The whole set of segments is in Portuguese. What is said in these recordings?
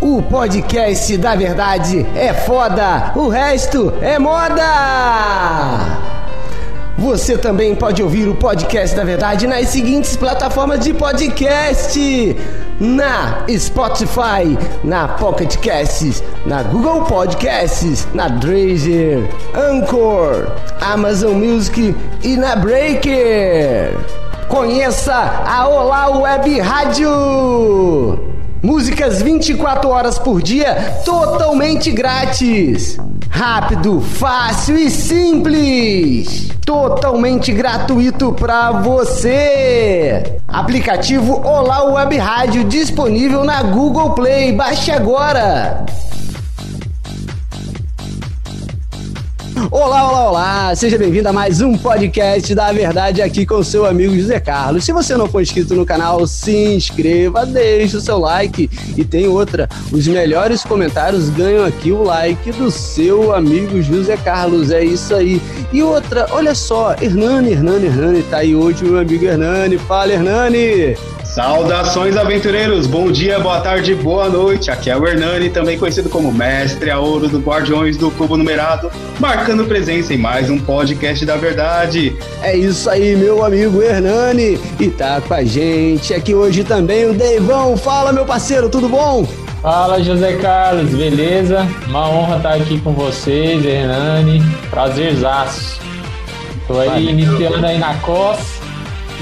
O podcast da verdade é foda, o resto é moda! Você também pode ouvir o podcast da verdade nas seguintes plataformas de podcast: na Spotify, na Pocket Casts, na Google Podcasts, na Deezer, Anchor, Amazon Music e na Breaker. Conheça a Olá Web Rádio! Músicas 24 horas por dia, totalmente grátis. Rápido, fácil e simples. Totalmente gratuito para você. Aplicativo Olá Web Rádio disponível na Google Play. Baixe agora. Olá, olá, olá! Seja bem-vindo a mais um podcast da Verdade aqui com o seu amigo José Carlos. Se você não for inscrito no canal, se inscreva, deixe o seu like. E tem outra: os melhores comentários ganham aqui o like do seu amigo José Carlos. É isso aí. E outra, olha só, Hernani, Hernani, Hernani, tá aí hoje meu amigo Hernani. Fala, Hernani! Saudações, aventureiros! Bom dia, boa tarde, boa noite. Aqui é o Hernani, também conhecido como Mestre a Ouro do Guardiões do Cubo Numerado, marcando presença em mais um podcast da verdade. É isso aí, meu amigo Hernani. E tá com a gente aqui hoje também o Deivão. Fala, meu parceiro, tudo bom? Fala, José Carlos, beleza? Uma honra estar aqui com vocês, Hernani. Prazerzaço. Tô aí Valeu. iniciando aí na COS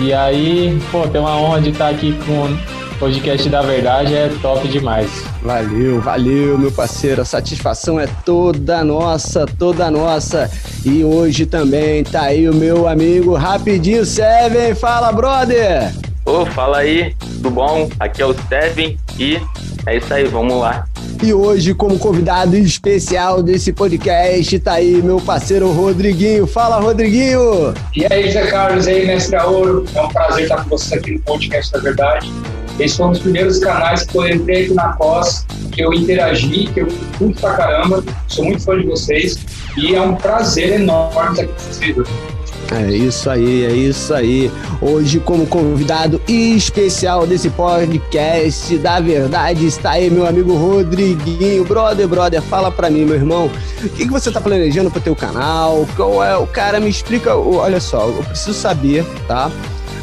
e aí, pô, tem uma honra de estar aqui com o podcast da verdade, é top demais. Valeu, valeu, meu parceiro. A satisfação é toda nossa, toda nossa. E hoje também tá aí o meu amigo Rapidinho Seven. Fala, brother! Ô, fala aí, tudo bom? Aqui é o Seven e é isso aí, vamos lá. E hoje, como convidado especial desse podcast, tá aí meu parceiro Rodriguinho. Fala, Rodriguinho! E aí, Zé Carlos, e aí, Mestre Ouro. É um prazer estar com vocês aqui no podcast da verdade. Esse foi um dos primeiros canais que eu entrei aqui na COS, que eu interagi, que eu curto pra caramba. Sou muito fã de vocês. E é um prazer enorme estar aqui com vocês. É isso aí, é isso aí. Hoje, como convidado especial desse podcast da verdade, está aí meu amigo Rodriguinho. Brother, brother, fala pra mim, meu irmão, o que, que você tá planejando pro teu canal? Qual é o cara? Me explica. Olha só, eu preciso saber, tá?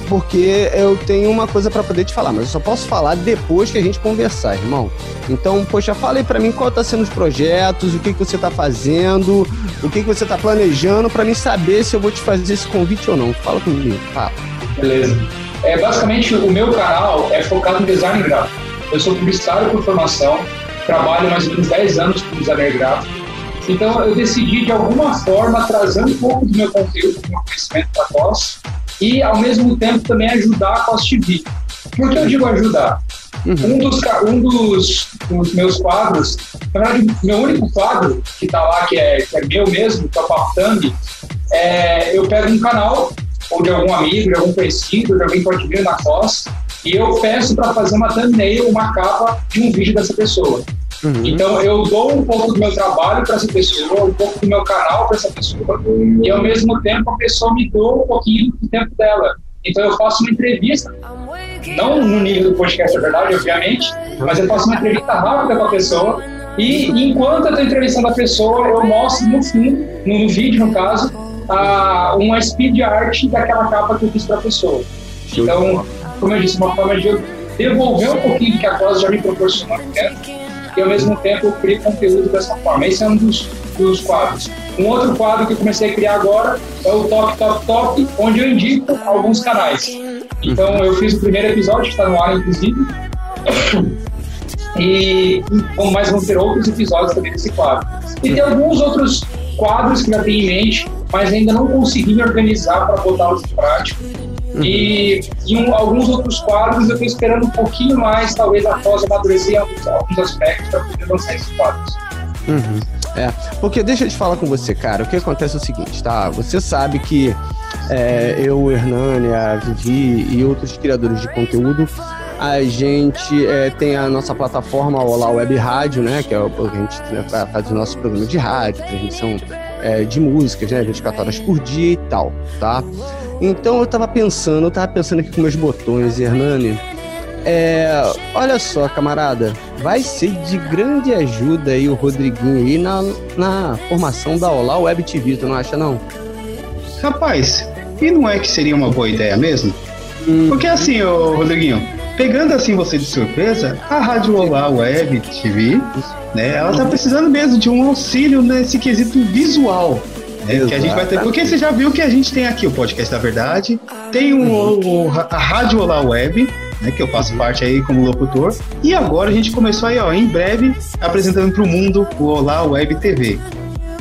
Porque eu tenho uma coisa para poder te falar, mas eu só posso falar depois que a gente conversar, irmão. Então, poxa, fala aí para mim qual tá sendo os projetos, o que que você tá fazendo, o que que você tá planejando para mim saber se eu vou te fazer esse convite ou não. Fala comigo, fala. Beleza. É, basicamente, o meu canal é focado em design gráfico. Eu sou publicitário por formação, trabalho mais ou menos 10 anos com designer gráfico. Então, eu decidi, de alguma forma, trazer um pouco do meu conteúdo, do meu conhecimento para nós, e, ao mesmo tempo, também ajudar a Cost TV. Por que eu digo ajudar? Uhum. Um, dos, um dos, dos, meus quadros, na verdade, meu único quadro que está lá, que é, que é meu mesmo, que é o Papo é, eu pego um canal, ou de algum amigo, de algum conhecido, de alguém que pode vir na Foz, e eu peço para fazer uma thumbnail, uma capa de um vídeo dessa pessoa. Uhum. Então eu dou um pouco do meu trabalho para essa pessoa, um pouco do meu canal para essa pessoa, e ao mesmo tempo a pessoa me doa um pouquinho do tempo dela. Então eu faço uma entrevista, não no nível do podcast, é verdade, obviamente, mas eu faço uma entrevista rápida com a pessoa, e enquanto eu estou entrevistando a pessoa, eu mostro no fim, no vídeo no caso, a, uma speed art daquela capa que eu fiz para a pessoa. Então, como eu disse, uma forma de eu devolver um pouquinho do que a coisa já me proporcionou, né? E ao mesmo tempo criar conteúdo dessa forma. Esse é um dos, dos quadros. Um outro quadro que eu comecei a criar agora é o Top Top Top, onde eu indico alguns canais. Então eu fiz o primeiro episódio, que está no ar inclusive, e mais vão ter outros episódios também desse quadro. E tem alguns outros quadros que já tenho em mente, mas ainda não consegui me organizar para botá-los em prática. E, alguns outros quadros eu estou esperando um pouquinho mais, talvez após amadurecer alguns, alguns aspectos para poder lançar esses quadros. Uhum. É, porque deixa eu te falar com você, cara. O que acontece é o seguinte, tá? Você sabe que é, eu, o Hernani, a Vivi e outros criadores de conteúdo, a gente é, tem a nossa plataforma Olá Web Rádio, né? Que é o que a gente né, faz o nosso programa de rádio, transmissão é, de músicas, né? 24 horas por dia e tal, tá? Então eu tava pensando, eu tava pensando aqui com meus botões, Hernani. É, olha só, camarada, vai ser de grande ajuda aí o Rodriguinho aí na, na formação da Olá Web TV, tu não acha não? Rapaz, e não é que seria uma boa ideia mesmo? Hum. Porque assim, ô Rodriguinho, pegando assim você de surpresa, a Rádio Olá Web TV, né, ela tá precisando mesmo de um auxílio nesse quesito visual. Né, que a gente vai ter, porque você já viu que a gente tem aqui o podcast da verdade, tem o, o a Rádio Olá Web, né, que eu faço parte aí como locutor. E agora a gente começou aí, ó, em breve, apresentando para o mundo o Olá Web TV.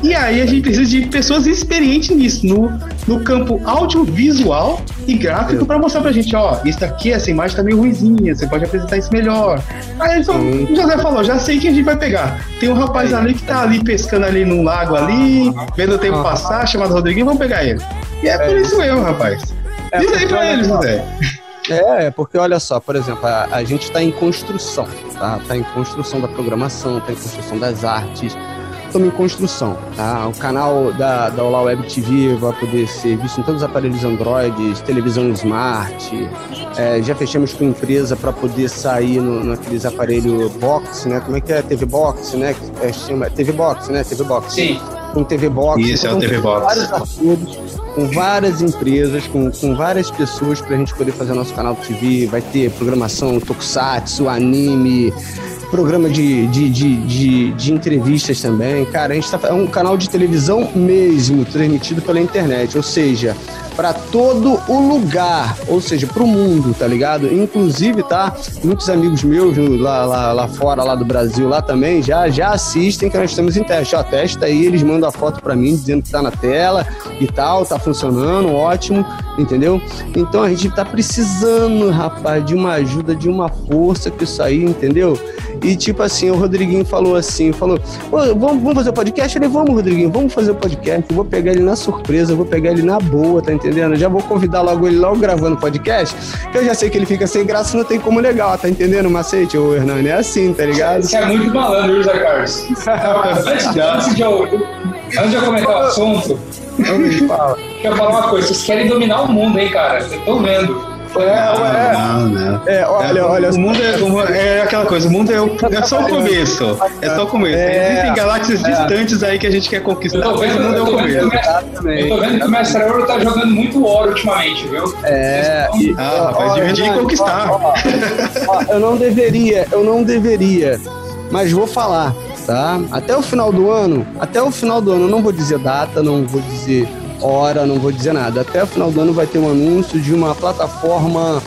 E aí a gente precisa de pessoas experientes nisso, no, no campo audiovisual e gráfico, para mostrar pra gente, ó, isso aqui, essa imagem tá meio ruizinha, você pode apresentar isso melhor. Aí então, o José falou, já sei que a gente vai pegar. Tem um rapaz ali que tá ali pescando ali num lago ali, vendo o tempo passar, chamado Rodriguinho, vamos pegar ele. E é por é. isso mesmo, rapaz. É, Diz aí pra ele, José. É, porque olha só, por exemplo, a, a gente está em construção, tá? Está em construção da programação, está em construção das artes, estamos em construção, tá? O canal da, da Olá Web TV vai poder ser visto em todos os aparelhos Android, televisão smart, é, já fechamos com empresa para poder sair no, naqueles aparelhos box, né? Como é que é? TV Box, né? É, chama, TV Box, né? TV Box. Sim. Com TV Box. Isso, então, é o TV Box. Vários acordos com várias empresas, com, com várias pessoas para a gente poder fazer nosso canal de TV. Vai ter programação, tokusatsu, anime, programa de, de, de, de, de entrevistas também. Cara, a gente tá, é um canal de televisão mesmo, transmitido pela internet. Ou seja, para todo o lugar, ou seja, para o mundo, tá ligado? Inclusive, tá? Muitos amigos meus lá, lá, lá fora, lá do Brasil, lá também, já, já assistem que nós estamos em teste. Ó, testa aí, eles mandam a foto para mim dizendo que tá na tela e tal, tá funcionando, ótimo, entendeu? Então a gente tá precisando, rapaz, de uma ajuda, de uma força que isso aí, entendeu? E tipo assim, o Rodriguinho falou assim, falou, vamos, vamos fazer o podcast? Falei, vamos, Rodriguinho, vamos fazer o podcast. Eu vou pegar ele na surpresa, eu vou pegar ele na boa, tá entendendo? Eu já vou convidar logo ele logo gravando o podcast, que eu já sei que ele fica sem graça, não tem como legal, tá entendendo o macete, ô Hernani? É assim, tá ligado? Você é muito malandro, José Carlos. antes, de, antes de eu comentar o assunto, Deixa eu falar uma coisa, vocês querem dominar o mundo, hein, cara? Eu tô vendo. É, não, não. É, olha, é, olha. O mundo é, é, aquela coisa, o mundo é, o, é só o começo. É só o começo. É, Existem galáxias é. distantes aí que a gente quer conquistar, vendo, mas o mundo é o começo. Eu tô vendo que o Mestre Ouro tá jogando muito ouro ultimamente, viu? É. E, ah, rapaz, dividir e conquistar. Ó, ó, eu não deveria, eu não deveria, mas vou falar, tá? Até o final do ano, até o final do ano, não vou dizer data, não vou dizer hora, não vou dizer nada. Até o final do ano vai ter um anúncio de uma plataforma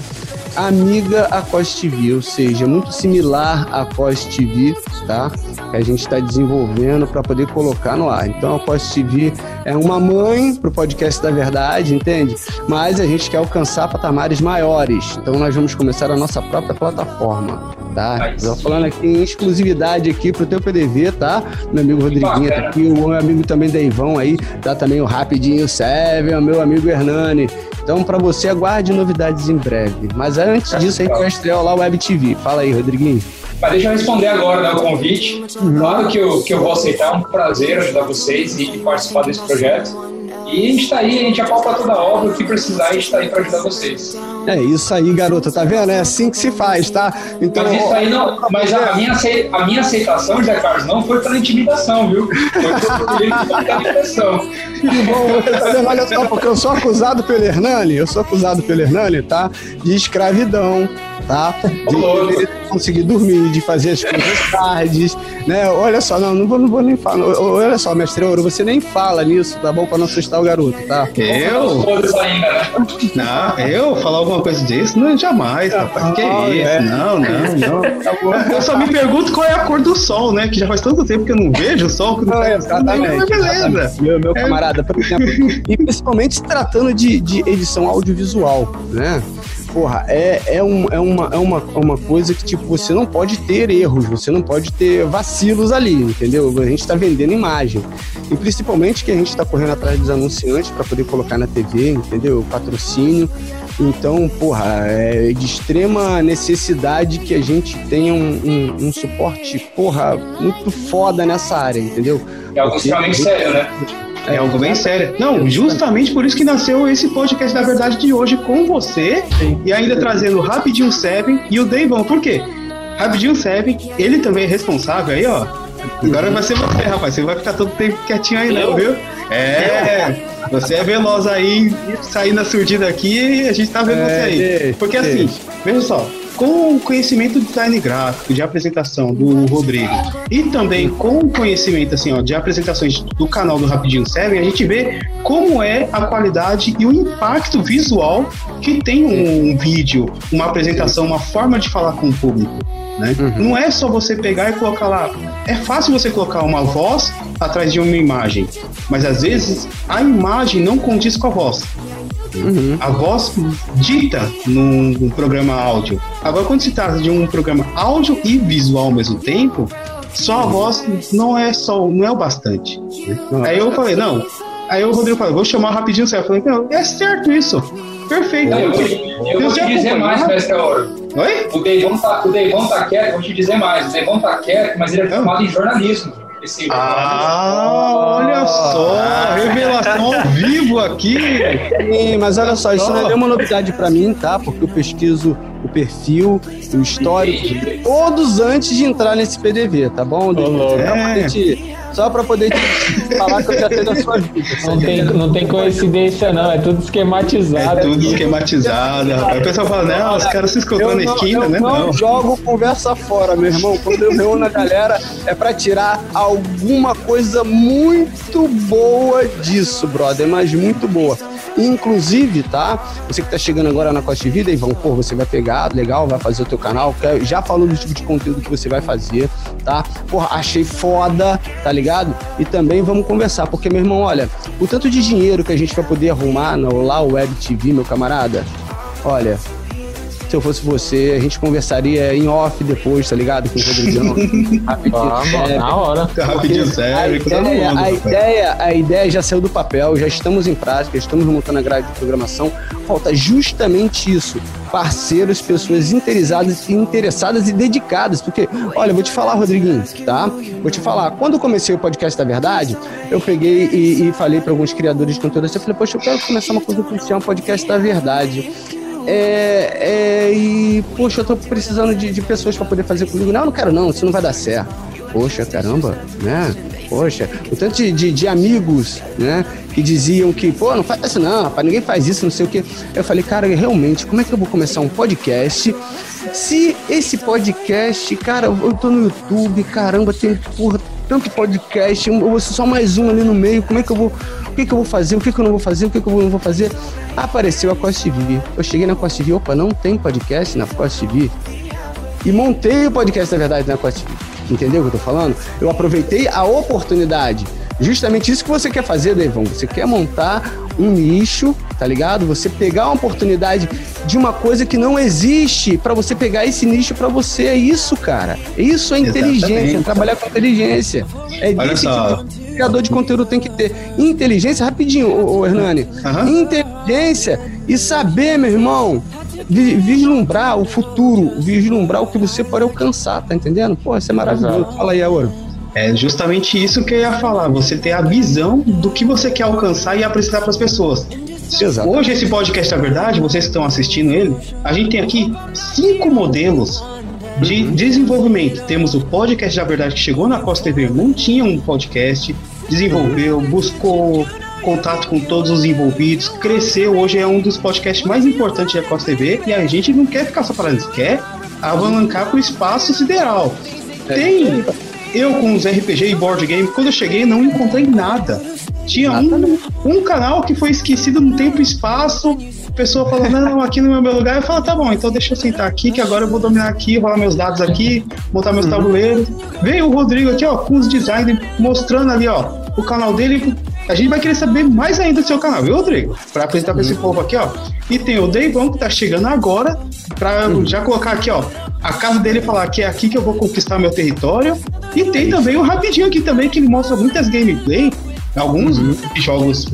amiga à Cost TV, ou seja, muito similar à Cost TV, tá? Que a gente está desenvolvendo para poder colocar no ar. Então a Cost TV é uma mãe para o podcast da verdade, entende? Mas a gente quer alcançar patamares maiores. Então nós vamos começar a nossa própria plataforma tá? Estou falando aqui em exclusividade aqui pro teu PDV, tá? Meu amigo Rodriguinho tá aqui, o meu amigo também Deivão aí, tá também o Rapidinho Seven, o meu amigo Hernani. Então, para você, aguarde novidades em breve. Mas antes disso, aí vai estrear lá o Web TV. Fala aí, Rodriguinho. Mas deixa eu responder agora né, o convite. Claro que eu, que eu vou aceitar, é um prazer ajudar vocês e, e participar desse projeto. E a gente está aí, a gente apalpa toda a obra, o que precisar, a gente está aí para ajudar vocês. É isso aí, garota, tá vendo? É assim que se faz, tá? Então, mas isso aí não. Mas a minha, a minha aceitação, José Carlos, não foi pela intimidação, viu? Foi pela intimidação. Que bom, tá vendo? Olha só, porque eu sou acusado pelo Hernani, eu sou acusado pelo Hernani, tá? De escravidão tá? De conseguir dormir, de fazer as coisas tardes, né? Olha só, não, não vou, não vou nem falar. Olha só, mestre Ouro, você nem fala nisso, tá bom? Pra não assustar o garoto, tá? Eu? Não, eu falar alguma coisa disso? Não, jamais, rapaz. Que é isso? É. Não, não, não. Tá eu só me pergunto qual é a cor do sol, né? Que já faz tanto tempo que eu não vejo o sol. Que não, não é, exatamente. Beleza. Meu, meu camarada, por exemplo, e principalmente se tratando de, de edição audiovisual, né? Porra, é, é, um, é, uma, é uma, uma coisa que, tipo, você não pode ter erros, você não pode ter vacilos ali, entendeu? A gente está vendendo imagem. E principalmente que a gente está correndo atrás dos anunciantes para poder colocar na TV, entendeu? Patrocínio. Então, porra, é de extrema necessidade que a gente tenha um, um, um suporte, porra, muito foda nessa área, entendeu? É algo extremamente sério, né? É algo bem sério. Não, justamente por isso que nasceu esse podcast da verdade de hoje com você Sim. e ainda trazendo o Rapidinho Seven e o Deivão. Por quê? Rapidinho Seven, ele também é responsável aí, ó. Agora vai ser você, rapaz. Você vai ficar todo tempo quietinho aí, não, viu? É, você é veloz aí, sair na surdina aqui e a gente tá vendo É, você aí. Porque assim, veja só, com o conhecimento do design gráfico, de apresentação do Rodrigo, e também com o conhecimento assim, ó, de apresentações do canal do Rapidinho Seven, a gente vê como é a qualidade e o impacto visual que tem um vídeo, uma apresentação, uma forma de falar com o público. Né? Não é só você pegar e colocar lá. É fácil você colocar uma voz atrás de uma imagem, mas às vezes a imagem não condiz com a voz. Uhum. A voz dita num, num programa áudio. Agora, quando se trata de um programa áudio e visual ao mesmo tempo, só a voz não é só não é o bastante. Não, Aí eu falei, não. Aí o Rodrigo falou, vou chamar rapidinho o Eu falei, não, é certo isso. Perfeito. Eu, vou- eu vou te dizer mais, mestre Ouro. Oi? O Deivão tá, o Deivão tá quieto, vou te dizer mais. O Deivão tá quieto, mas ele é formado em jornalismo. Esse Ah, olha só, revelação ao vivo aqui. Sim, mas olha só, isso não é nenhuma novidade pra mim, tá? Porque eu pesquiso o perfil, o histórico, todos antes de entrar nesse PDV, tá bom? pra É. Só pra poder te falar que eu já sei da sua vida. Não tem, não tem coincidência, não. É tudo esquematizado. É tudo esquematizado. rapaz. O pessoal fala, não, os caras se escutando na não- esquina, eu né? não Não. jogo conversa fora, meu irmão. Quando eu reúno a galera, é pra tirar alguma coisa muito boa disso, brother. Mas muito boa. Inclusive, tá? Você que tá chegando agora na Costa de Vida, Ivan, pô, você vai pegar, legal, vai fazer o teu canal. quer- Já falou do tipo de conteúdo que você vai fazer, tá? Porra, achei foda, tá ligado? E também vamos conversar, porque, meu irmão, olha, o tanto de dinheiro que a gente vai poder arrumar lá o Web TV, meu camarada, olha, se eu fosse você, a gente conversaria em off depois, tá ligado? Com o Rodrigão. rapidinho. É, na hora. Fica rapidinho a sério, todo ideia, mundo. a, ideia, a ideia já saiu do papel, já estamos em prática, estamos montando a grade de programação. Falta justamente isso. Parceiros, pessoas interessadas, interessadas e dedicadas. Porque, olha, vou te falar, Rodriguinho, tá? Vou te falar. Quando eu comecei o podcast da verdade, eu peguei e, e falei para alguns criadores de conteúdo assim, eu falei, poxa, eu quero começar uma coisa que se chama podcast da verdade. É, é, e, poxa, eu tô precisando de, de pessoas para poder fazer comigo. Não, eu não quero não, isso não vai dar certo. Poxa, caramba, né? Poxa, o tanto de, de, de amigos, né? Que diziam que, pô, não faz isso não, rapaz, ninguém faz isso, não sei o quê. Eu falei, cara, realmente, como é que eu vou começar um podcast se esse podcast, cara, eu tô no YouTube, caramba, tem, porra, tanto podcast, eu vou ser só mais um ali no meio, como é que eu vou, o que que eu vou fazer, o que que eu não vou fazer, o que que eu não vou fazer? Apareceu a Costa TV. Eu cheguei na Costa TV, opa, não tem podcast na Costa TV. E montei o podcast da verdade na Costa TV. Entendeu o que eu tô falando? Eu aproveitei a oportunidade. Justamente isso que você quer fazer, Devon. Você quer montar um nicho, tá ligado? Você pegar uma oportunidade de uma coisa que não existe para você pegar esse nicho para você. É isso, cara. Isso é inteligência, é trabalhar com inteligência. É Olha só. tipo de criador de conteúdo tem que ter inteligência, rapidinho, ô, ô Hernani. Aham. Inteligência e saber, meu irmão, vi- vislumbrar o futuro, vislumbrar o que você pode alcançar, tá entendendo? Pô, isso é maravilhoso. Exato. Fala aí, Auro. É justamente isso que eu ia falar. Você ter a visão do que você quer alcançar e apresentar para as pessoas. Exato. Hoje, esse podcast, na verdade, vocês que estão assistindo ele, a gente tem aqui cinco modelos de desenvolvimento. Temos o podcast da verdade que chegou na Costa TV, não tinha um podcast, desenvolveu, buscou contato com todos os envolvidos, cresceu. Hoje é um dos podcasts mais importantes da Costa TV e a gente não quer ficar só gente quer avalancar para o espaço sideral. Tem eu com os RPG e board game, quando eu cheguei não encontrei nada. Tinha um, um canal que foi esquecido no tempo e espaço. A pessoa falou, não, aqui não é meu lugar. Eu falo, tá bom, então deixa eu sentar aqui, que agora eu vou dominar aqui, rolar meus dados aqui, botar meus tabuleiros. Veio o Rodrigo aqui, ó, com os designs, mostrando ali, ó, o canal dele. A gente vai querer saber mais ainda do seu canal, viu, Rodrigo? Pra apresentar pra esse povo aqui, ó. E tem o Deivão, que tá chegando agora, pra já colocar aqui, ó, a casa dele falar que é aqui que eu vou conquistar meu território. E tem também o Rapidinho aqui também, que ele mostra muitas gameplay, alguns jogos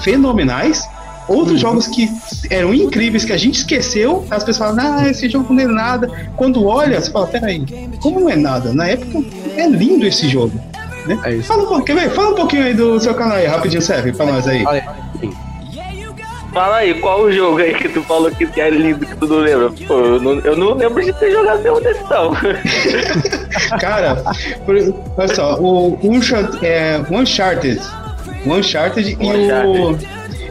fenomenais, outros jogos que eram incríveis, que a gente esqueceu, as pessoas falam, ah, esse jogo não é nada. Quando olha, você fala, peraí, como não é nada? Na época é lindo esse jogo. né? É. Fala um pouquinho? Fala um pouquinho aí do seu canal aí, rapidinho, serve pra nós aí. Olha aí. Fala aí, qual o jogo aí que tu falou que é lindo que tu não lembra? Pô, eu não, eu não lembro de ter jogado nenhum desse não. Cara, por- olha só, o Uncharted, é, o Uncharted, Uncharted e o.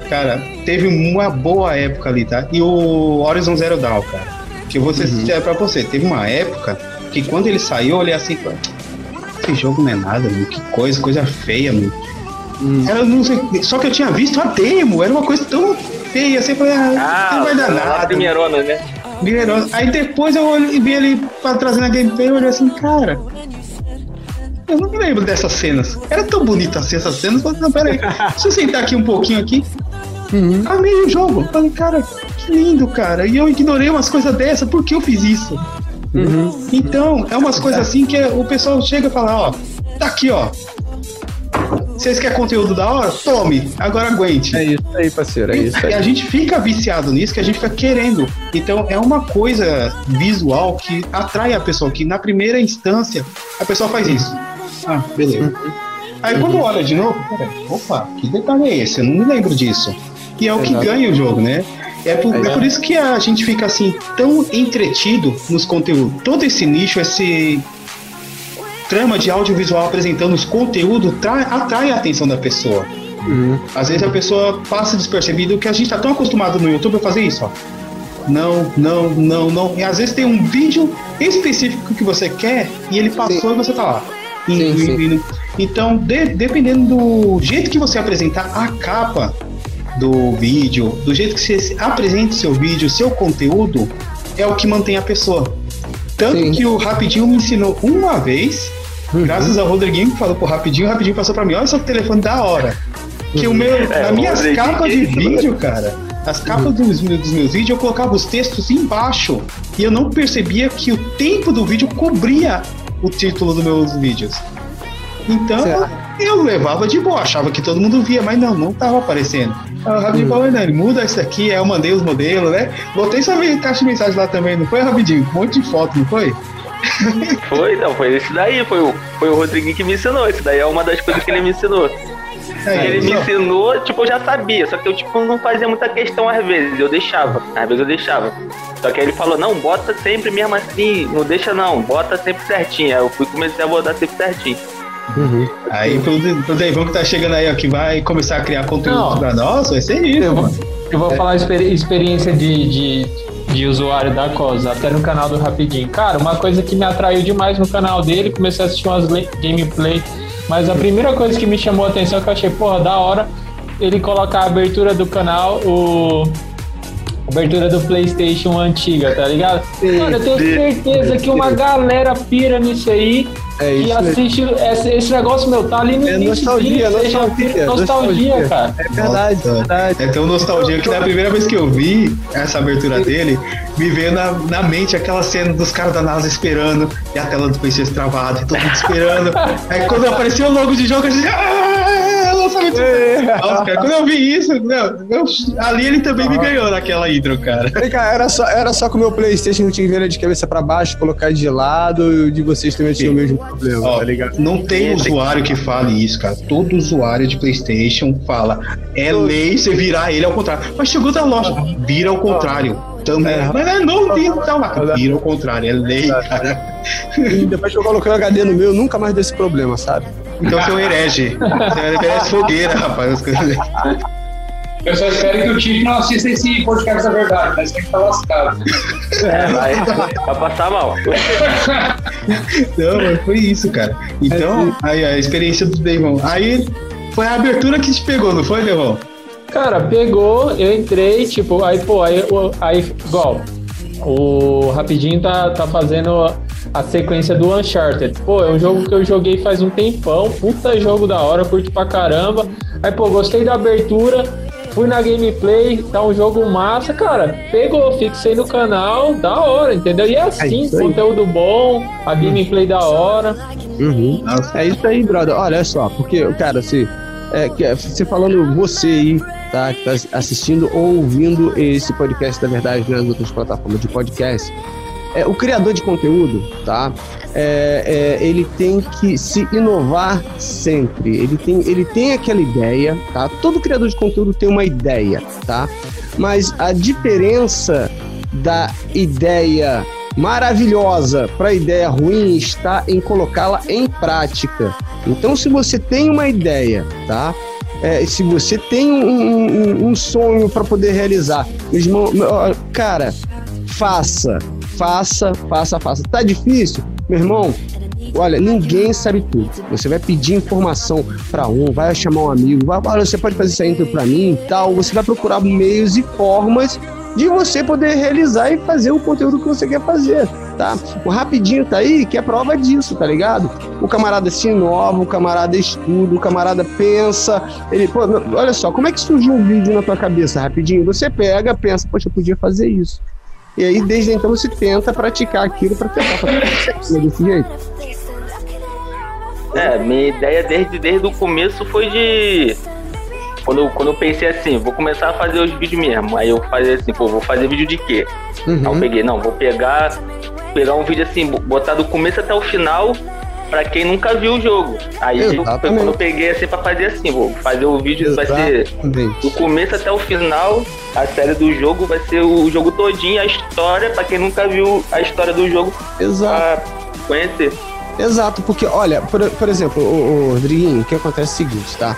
Cara, teve uma boa época ali, tá? E o Horizon Zero Dawn, cara. Que eu vou ser sincero pra você, teve uma época que quando ele saiu, eu olhei assim, esse jogo não é nada, mano. Que coisa, coisa feia, mano. Era, não sei, só que eu tinha visto a demo, era uma coisa tão feia, assim, eu falei, ah, Ah, não vai dar a nada. primeirona, né? Aí depois eu olhei- vi ele pra trazer na gameplay e olhei assim, cara. Eu não me lembro dessas cenas. Era tão bonita assim essas cenas. Eu falei, não, peraí. Deixa eu sentar aqui um pouquinho aqui. Amei o jogo. Falei, cara, que lindo, cara. E eu ignorei umas coisas dessas, por que eu fiz isso? Então, é umas coisas assim que o pessoal chega e fala, ó, tá aqui, ó. Vocês querem conteúdo da hora? Tome, agora aguente. É isso aí, parceiro. É isso E aí. a gente fica viciado nisso, que a gente fica querendo. Então é uma coisa visual que atrai a pessoa, que na primeira instância a pessoa faz isso. Ah, beleza. Aí quando olha de novo, pera, opa, que detalhe é esse? Eu não me lembro disso. E é o que ganha o jogo, né? É por, é por isso que a gente fica assim tão entretido nos conteúdos. Todo esse nicho, esse trama de audiovisual apresentando os conteúdos tra- atrai a atenção da pessoa. Uhum. Às vezes a pessoa passa despercebido que a gente tá tão acostumado no YouTube a fazer isso, ó. Não, não, não, não. E às vezes tem um vídeo específico que você quer e ele passou e você tá lá. Indo, Sim, indo. Então, de- dependendo do jeito que você apresentar a capa do vídeo, do jeito que você apresenta o seu vídeo, o seu conteúdo, é o que mantém a pessoa. Tanto Sim. que o Rapidinho me ensinou uma vez, graças ao Rodriguinho que falou pro Rapidinho, o Rapidinho passou pra mim, olha só que telefone da hora. Que o meu, É, nas minhas capas de vídeo, cara, as capas dos, meus- dos meus vídeos, eu colocava os textos embaixo. E eu não percebia que o tempo do vídeo cobria o título dos meus vídeos. Então, Certo. eu levava de boa, achava que todo mundo via, mas não, não tava aparecendo. Aí o Rapidinho falou, Hernani, muda isso aqui, aí eu mandei os modelos, né? Botei sua caixa de mensagem lá também, não foi, Rapidinho? Um monte de foto, não foi? Foi, não, foi esse daí, foi o, foi o Rodriguinho que me ensinou. Esse daí é uma das coisas que ele me ensinou. É, ele me só- ensinou, tipo, eu já sabia, só que eu, tipo, não fazia muita questão às vezes, eu deixava, às vezes eu deixava. Só que aí ele falou, não, bota sempre mesmo assim, não deixa não, bota sempre certinho. Aí eu fui comecei a botar sempre certinho. Uhum. Aí pro, pro Deivão que tá chegando aí, ó, que vai começar a criar conteúdo Não. pra nós, vai ser isso, Eu vou, mano. eu vou falar a experi- experiência de, de, de usuário da COS, até no canal do Rapidinho. Cara, uma coisa que me atraiu demais no canal dele, comecei a assistir umas gameplay, mas a primeira coisa que me chamou a atenção, que eu achei, porra, da hora, ele colocar a abertura do canal, o. Abertura do PlayStation antiga, tá ligado? Mano, eu tenho certeza que uma galera pira nisso aí É e isso aí. assiste esse, esse negócio, meu, tá ali no É nostalgia, nostalgia, nostalgia, nostalgia. cara. É verdade, Nossa. verdade. É tão nostalgia que da primeira vez que eu vi essa abertura dele, me veio na, na mente aquela cena dos caras da NASA esperando e a tela do PlayStation travada e todo mundo esperando. Aí quando apareceu o logo de jogo, a gente. Ah, lançamento. Nossa, cara, quando eu vi isso, meu, eu- ali ele também me ganhou naquela intro, cara. Vem cá, era só, era só com o meu Playstation que tinha que virar de cabeça pra baixo, colocar de lado, e o de vocês também tinha o mesmo problema, Ó, tá ligado? não tem usuário que fale isso, cara. Todo usuário de PlayStation fala. É lei você virar ele ao contrário. Mas chegou da loja, vira ao contrário. Também. É. Mas é não tem tá lá. Vira ao contrário, é lei, cara. E depois que eu coloquei o HD no meu, nunca mais deu esse problema, sabe? Então você é um herege. Você é um herege fogueira, rapaz. Eu só espero que o Tite não assista esse podcast da verdade, mas tem que estar lascado. É, vai, vai passar mal. Não, mas foi isso, cara. Então, aí a experiência do Deivão. Aí foi a abertura que te pegou, não foi, Deivão? Cara, pegou, eu entrei, tipo, aí, pô, aí, aí igual, o Rapidinho tá, tá fazendo a sequência do Uncharted. Pô, é um jogo que eu joguei faz um tempão, puta jogo da hora, curto pra caramba. Aí, pô, gostei da abertura, fui na gameplay, tá um jogo massa, cara. Pegou, fixei no canal, da hora, entendeu? E é assim, isso aí. conteúdo bom, a gameplay da hora. Uhum. É isso aí, brother. Olha só, porque, cara, se, é, que- você falando, você aí, tá, que tá assistindo ou ouvindo esse podcast da verdade nas outras plataformas de podcast, é, o criador de conteúdo, tá? É, é, ele tem que se inovar sempre. Ele tem, ele tem aquela ideia, tá? Todo criador de conteúdo tem uma ideia, tá? Mas a diferença da ideia maravilhosa para a ideia ruim está em colocá-la em prática. Então, se você tem uma ideia, tá? É, se você tem um, um, um sonho para poder realizar, cara, faça, faça, faça, faça. Tá difícil? Meu irmão, olha, ninguém sabe tudo. Você vai pedir informação para um, vai chamar um amigo, vai, olha, você pode fazer isso aí para mim e tal. Você vai procurar meios e formas de você poder realizar e fazer o conteúdo que você quer fazer, tá? O Rapidinho tá aí, que é prova disso, tá ligado? O camarada se inova, o camarada estuda, o camarada pensa, ele, pô, olha só, como é que surgiu um vídeo na tua cabeça, Rapidinho? Você pega, pensa, poxa, eu podia fazer isso. E aí, desde então, você tenta praticar aquilo para tentar fazer desse jeito. É, minha ideia desde, desde o começo foi de quando, eu, quando eu pensei assim, vou começar a fazer os vídeos mesmo. Aí eu falei assim, pô, vou fazer vídeo de quê? Uhum. Aí eu peguei, não, vou pegar, pegar um vídeo assim, botar do começo até o final pra quem nunca viu o jogo. Aí eu, quando eu peguei assim pra fazer assim, vou fazer o vídeo, Exatamente. vai ser do começo até o final, a série do jogo vai ser o jogo todinho, a história, pra quem nunca viu a história do jogo, Exato. pra conhecer. Exato, porque, olha, por, por exemplo, o, o Rodriguinho, o que acontece é o seguinte, tá?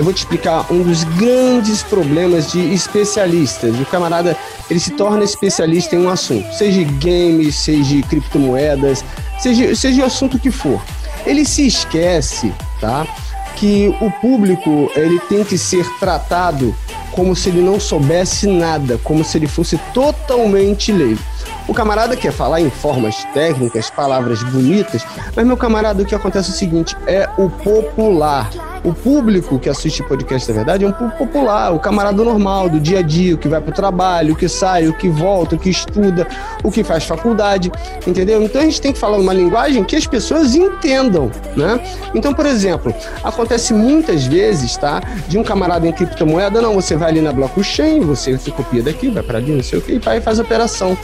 Eu vou te explicar um dos grandes problemas de especialistas. O camarada, ele se torna especialista em um assunto, seja games, seja criptomoedas, seja, seja o assunto que for. Ele se esquece, tá? Que o público, ele tem que ser tratado como se ele não soubesse nada, como se ele fosse totalmente leigo. O camarada quer falar em formas técnicas, palavras bonitas, mas meu camarada, o que acontece é o seguinte: é o popular o público que assiste podcast da verdade é um público popular, o camarada normal, do dia a dia, o que vai para o trabalho, o que sai, o que volta, o que estuda, o que faz faculdade, entendeu? Então a gente tem que falar uma linguagem que as pessoas entendam, né? Então, por exemplo, acontece muitas vezes, tá? De um camarada em criptomoeda, não, você vai ali na blockchain, você copia daqui, vai para ali, não sei o que, e faz a operação.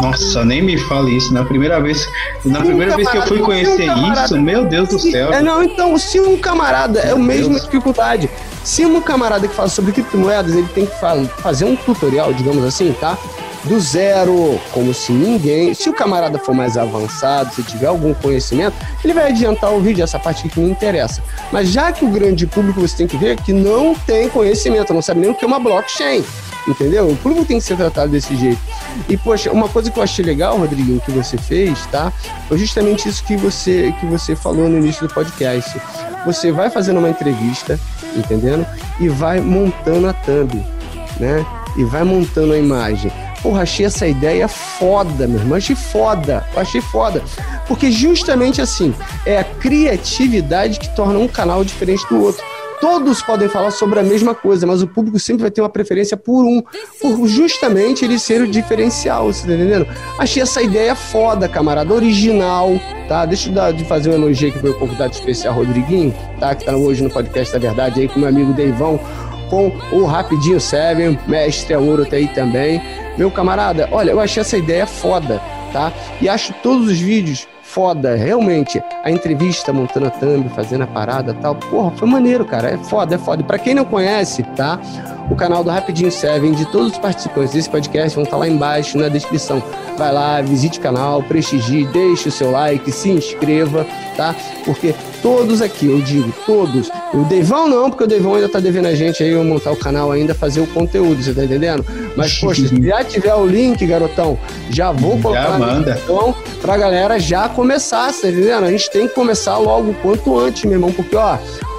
Nossa, nem me fale isso. Na primeira vez, na primeira vez que eu fui conhecer um isso, meu Deus do céu. É, não, então, se um camarada é o mesmo dificuldade. Se um camarada que fala sobre criptomoedas, ele tem que fazer um tutorial, digamos assim, tá? Do zero, como se ninguém. Se o camarada for mais avançado, se tiver algum conhecimento, ele vai adiantar o vídeo, essa parte que não interessa. Mas já que o grande público você tem que ver que não tem conhecimento, não sabe nem o que é uma blockchain entendeu? O público tem que ser tratado desse jeito. E, poxa, uma coisa que eu achei legal, Rodriguinho, que você fez, tá? Foi justamente isso que você, que você falou no início do podcast. Você vai fazendo uma entrevista, entendendo? E vai montando a thumb, né? E vai montando a imagem. Porra, achei essa ideia foda, meu irmão. Achei foda. Achei foda. Porque justamente assim, é a criatividade que torna um canal diferente do outro todos podem falar sobre a mesma coisa, mas o público sempre vai ter uma preferência por um, por justamente ele ser o diferencial, você tá entendendo? Achei essa ideia foda, camarada, original, tá? Deixa eu dar, de fazer um elogio aqui pro meu convidado especial, Rodriguinho, tá? Que tá hoje no podcast da verdade aí com meu amigo Deivão, com o Rapidinho Seven, mestre Ouro tá aí também. Meu camarada, olha, eu achei essa ideia foda, tá? E acho todos os vídeos foda, realmente. A entrevista montando a thumb, fazendo a parada tal. Porra, foi maneiro, cara. É foda, é foda. Pra quem não conhece, tá? O canal do Rapidinho Seven, de todos os participantes desse podcast, vão estar tá lá embaixo na descrição. Vai lá, visite o canal, prestigie, deixe o seu like, se inscreva, tá? Porque todos aqui, eu digo, todos. O Devão não, porque o Devão ainda tá devendo a gente aí montar o canal ainda, fazer o conteúdo, você tá entendendo? Mas, poxa, se já tiver o link, garotão, já vou colocar já manda. Então, pra galera já começar, tá entendendo? A gente tem que começar logo quanto antes, meu irmão, porque, ó,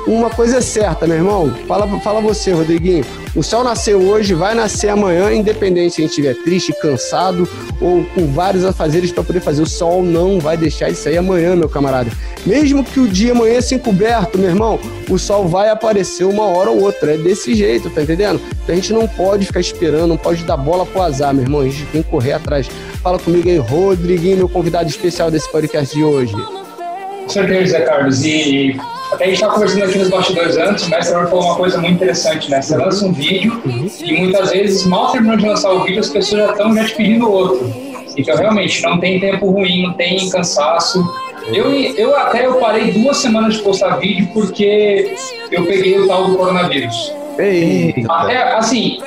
uma coisa é certa, meu irmão. Fala, fala você, Rodriguinho. O sol nasceu hoje, vai nascer amanhã, independente se a gente estiver triste, cansado ou com vários afazeres para poder fazer. O sol não vai deixar isso aí amanhã, meu camarada. Mesmo que o dia amanheça encoberto, meu irmão, o sol vai aparecer uma hora ou outra. É desse jeito, tá entendendo? Então a gente não pode ficar esperando, não pode dar bola pro azar, meu irmão. A gente tem que correr atrás. Fala comigo aí, Rodriguinho, meu convidado especial desse podcast de hoje. Com certeza, Carlos. E a gente estava conversando aqui nos bastidores antes, o mestre falou uma coisa muito interessante, né? Você lança um vídeo e muitas vezes, mal terminou de lançar o vídeo, as pessoas já estão já te pedindo outro. Então, realmente, não tem tempo ruim, não tem cansaço. Eu, eu até eu parei duas semanas de postar vídeo porque eu peguei o tal do coronavírus. Eita. Até, assim,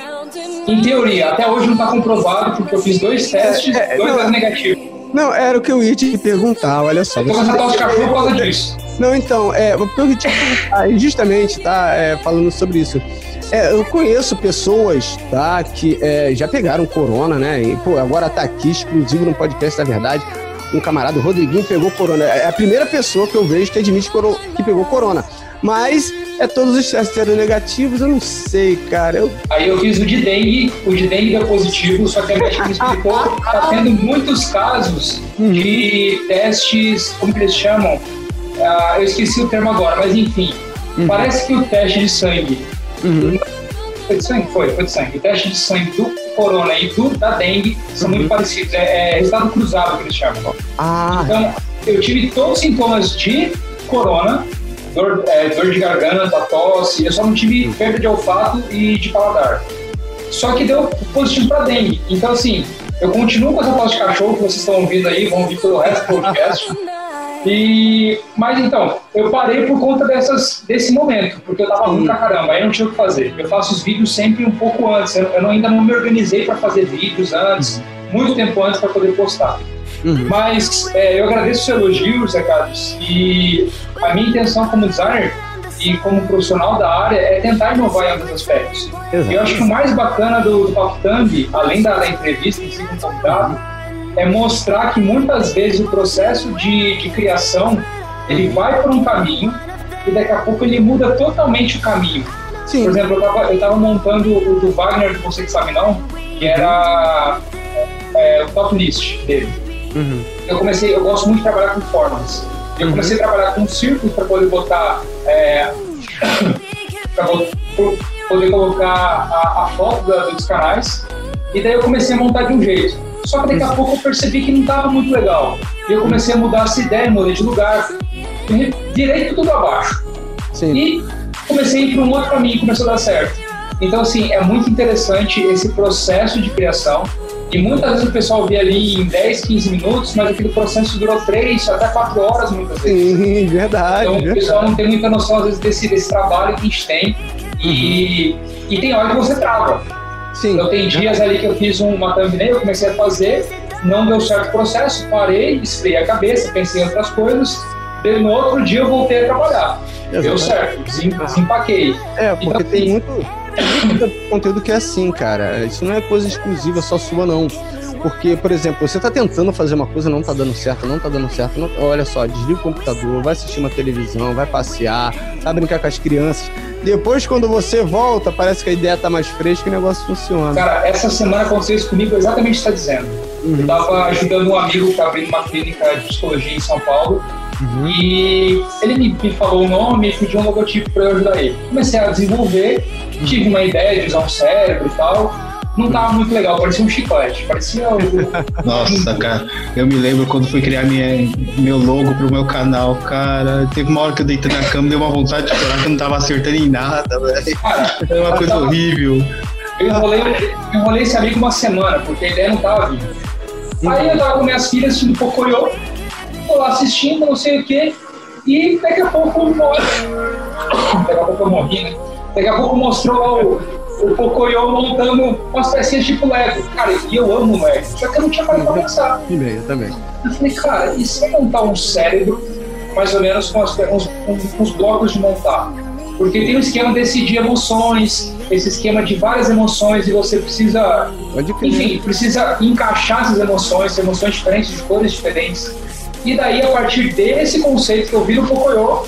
em teoria, até hoje não está comprovado porque eu fiz dois testes, É, é, dois não, testes negativos. Não, era o que eu ia te perguntar, olha só. Com essa tosse de cachorro por causa disso. Não, então, é, o que eu ia te perguntar, e justamente, tá, é, falando sobre isso. É, eu conheço pessoas, tá, que é, já pegaram corona, né? E, pô, agora tá aqui, exclusivo no podcast da verdade. Um camarada, o Rodriguinho, pegou corona. É a primeira pessoa que eu vejo que admite que pegou corona. Mas é todos os testes eram negativos, eu não sei, cara. Eu, Aí eu fiz o de dengue, o de dengue deu positivo, só que a médica me explicou que tá tendo muitos casos de testes, como que eles chamam? Ah, eu esqueci o termo agora, mas enfim. Parece que o teste de sangue. Uhum. Foi de sangue? Foi, foi de sangue. O teste de sangue do corona e do da dengue são muito parecidos. É, é resultado cruzado que eles chamam. Ah, Então, eu tive todos os sintomas de corona, dor, é, dor de garganta, tosse, eu só não tive perda de olfato e de paladar. Só que deu positivo para dengue. Então, assim, eu continuo com essa tosse de cachorro que vocês estão ouvindo aí, vão ouvir pelo resto do podcast. E, mas então, eu parei por conta dessas, desse momento, porque eu tava ruim pra caramba, aí não tinha o que fazer. Eu faço os vídeos sempre um pouco antes, eu, eu ainda não me organizei para fazer vídeos antes, muito tempo antes para poder postar. Uhum. Mas é, eu agradeço os elogios, Zé Carlos, e a minha intenção como designer e como profissional da área é tentar inovar em alguns aspectos. exato. Eu acho que o mais bacana do, do Papo Thumb, além da, da entrevista em si com o convidado, é mostrar que muitas vezes o processo de, de criação ele vai por um caminho e daqui a pouco ele muda totalmente o caminho. Sim. Por exemplo, eu estava eu tava montando o do Wagner, que você que sabe não, que era é, o top list dele. Uhum. Eu comecei, eu gosto muito de trabalhar com formas. Eu Uhum. comecei a trabalhar com círculos para poder botar, é, para poder colocar a, a foto da- dos canais. E daí eu comecei a montar de um jeito. Só que daqui a pouco eu percebi que não estava muito legal. E eu comecei a mudar essa ideia, mudei de lugar, e virei tudo abaixo. Sim. E comecei a ir para um outro caminho, começou a dar certo. Então, assim, é muito interessante esse processo de criação. E muitas vezes o pessoal vê ali em 10, 15 minutos, mas aquele processo durou 3 até 4 horas muitas vezes. Sim, verdade. Então o verdade. pessoal não tem muita noção, às vezes, desse, desse trabalho que a gente tem. E, e tem hora que você trava. Sim. Então tem dias ali que eu fiz uma thumbnail, eu comecei a fazer, não deu certo o processo, parei, esfriei a cabeça, pensei em outras coisas. E no outro dia eu voltei a trabalhar. Deu certo, desem- desempaquei. É, porque Então, tem assim, muito, tem conteúdo que é assim, cara. Isso não é coisa exclusiva só sua, não. Porque, por exemplo, você tá tentando fazer uma coisa, não tá dando certo, não tá dando certo. não- olha só, desliga o computador, vai assistir uma televisão, vai passear, vai brincar com as crianças. Depois, quando você volta, parece que a ideia tá mais fresca e o negócio funciona. Cara, essa semana aconteceu isso comigo exatamente o que você está dizendo. Eu Uhum, estava ajudando um amigo que está abrindo uma clínica de psicologia em São Paulo uhum, e ele me, me falou o nome e pediu um logotipo para eu ajudar ele. Comecei a desenvolver, tive uma ideia de usar um cérebro e tal. Não tava muito legal, parecia um chiclete, parecia o. Nossa, cara, eu me lembro quando fui criar minha, meu logo pro meu canal, cara. Teve uma hora que eu deitei na cama, deu uma vontade de chorar que eu não tava acertando em nada, velho. Cara, Era uma coisa horrível. eu enrolei, eu enrolei esse amigo uma semana, porque a ideia não tava vindo. Aí eu tava com minhas filhas assistindo Pocoyo, lá assistindo, não sei o quê, e daqui a pouco morre. Daqui a pouco eu morri, né? Daqui a pouco mostrou lá o, o Pocoyo montando umas pecinhas tipo Lego. Cara, e eu amo Lego, só que eu não tinha parado pra pensar. E bem, eu também. Eu falei, cara, e se eu montar um cérebro, mais ou menos com, as, com, os, com, os blocos de montar? Porque tem um esquema desse de emoções, esse esquema de várias emoções, e você precisa enfim, precisa encaixar essas emoções, emoções diferentes, de cores diferentes. E daí, a partir desse conceito que eu vi no Pocoyo,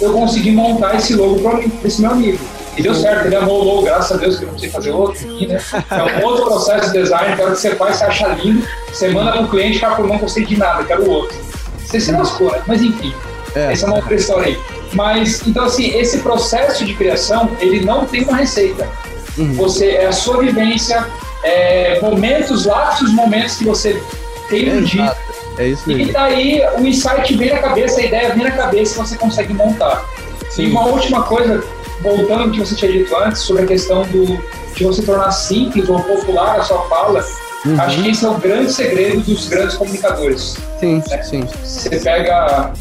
eu consegui montar esse logo para esse meu amigo. E deu certo, ele amou o logo, graças a Deus que eu não sei fazer outro aqui, né? É um outro processo de design, que hora que você faz, você acha lindo, você manda pro cliente, cara, pô, não gostei de nada, quero outro. Você se lascou, né? Mas enfim, É. essa é uma outra história aí. Mas, então assim, esse processo de criação, ele não tem uma receita. Uhum. Você, é a sua vivência, é, momentos, lapsos, momentos que você tem no dia. É isso E mesmo. daí o insight vem na cabeça, a ideia vem na cabeça e você consegue montar. E uma última coisa, voltando ao que você tinha dito antes, sobre a questão do, de você tornar simples ou popular a sua fala, uhum. acho que esse é o grande segredo dos grandes comunicadores. Sim, né? sim. Você pega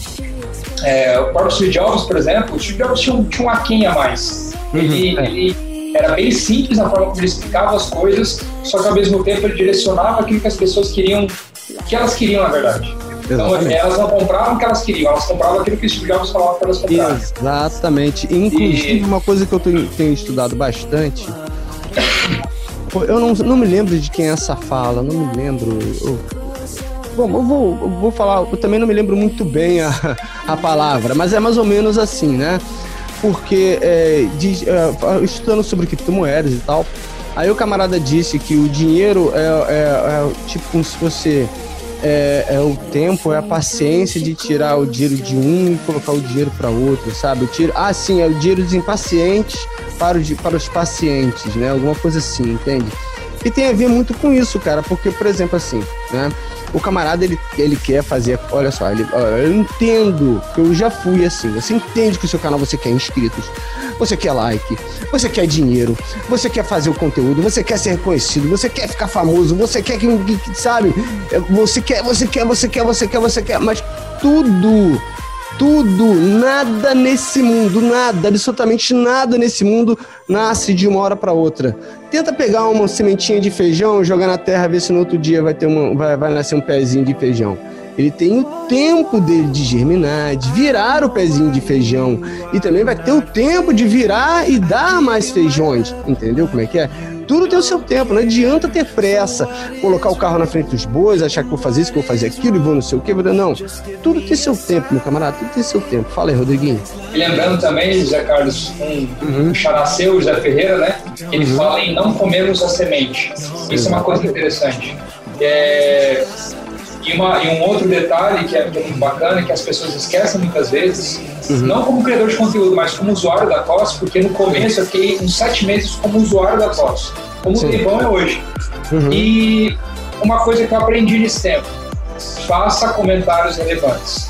é, o próprio Steve Jobs, por exemplo, o Steve Jobs tinha um, tinha um aquém a mais. Uhum, ele, é. ele era bem simples na forma como ele explicava as coisas, só que ao mesmo tempo ele direcionava aquilo que as pessoas queriam, que elas queriam, na verdade. Então, elas não compravam o que elas queriam, elas compravam aquilo que o Steve Jobs falava para elas comprarem. Exatamente. Inclusive, e... uma coisa que eu tenho, tenho estudado bastante. Eu não, não me lembro de quem é essa fala, não me lembro. Eu, bom, eu vou, eu vou falar, eu também não me lembro muito bem a, a palavra, mas é mais ou menos assim, né? Porque é, diz, é, estudando sobre criptomoedas e tal, aí o camarada disse que o dinheiro é, é, é tipo como se fosse é, é, o tempo, é a paciência de tirar o dinheiro de um e colocar o dinheiro para outro, sabe? Tiro, ah, sim, é o dinheiro dos impacientes para, o, para os pacientes, né? Alguma coisa assim, entende? E tem a ver muito com isso, cara, porque, por exemplo, assim, né? O camarada, ele, ele quer fazer. Olha só, ele, eu entendo que eu já fui assim. Você entende que o seu canal você quer inscritos, você quer like, você quer dinheiro, você quer fazer o conteúdo, você quer ser reconhecido, você quer ficar famoso, você quer que, sabe? Você quer, você quer, você quer, você quer, você quer, mas tudo tudo, nada nesse mundo, nada, absolutamente nada nesse mundo nasce de uma hora para outra. Tenta pegar uma sementinha de feijão, jogar na terra, ver se no outro dia vai ter uma, vai, vai nascer um pezinho de feijão. Ele tem o tempo dele de germinar, de virar o pezinho de feijão. E também vai ter o tempo de virar e dar mais feijões. Entendeu como é que é? Tudo tem o seu tempo, não adianta ter pressa, colocar o carro na frente dos bois, achar que vou fazer isso, que vou fazer aquilo e vou não sei o que. Não, tudo tem seu tempo, meu camarada, tudo tem seu tempo. Fala aí, Rodriguinho. E lembrando também, José Carlos, um uhum. characeu, José Ferreira, né? Ele uhum. fala em não comermos a semente. Isso é uma coisa interessante. É, e, uma, e um outro detalhe que é, que é muito bacana, que as pessoas esquecem muitas vezes, uhum. não como criador de conteúdo, mas como usuário da TOS, porque no começo eu fiquei uns sete meses como usuário da TOS, como Sim. o tempão é hoje. Uhum. E uma coisa que eu aprendi nesse tempo, faça comentários relevantes.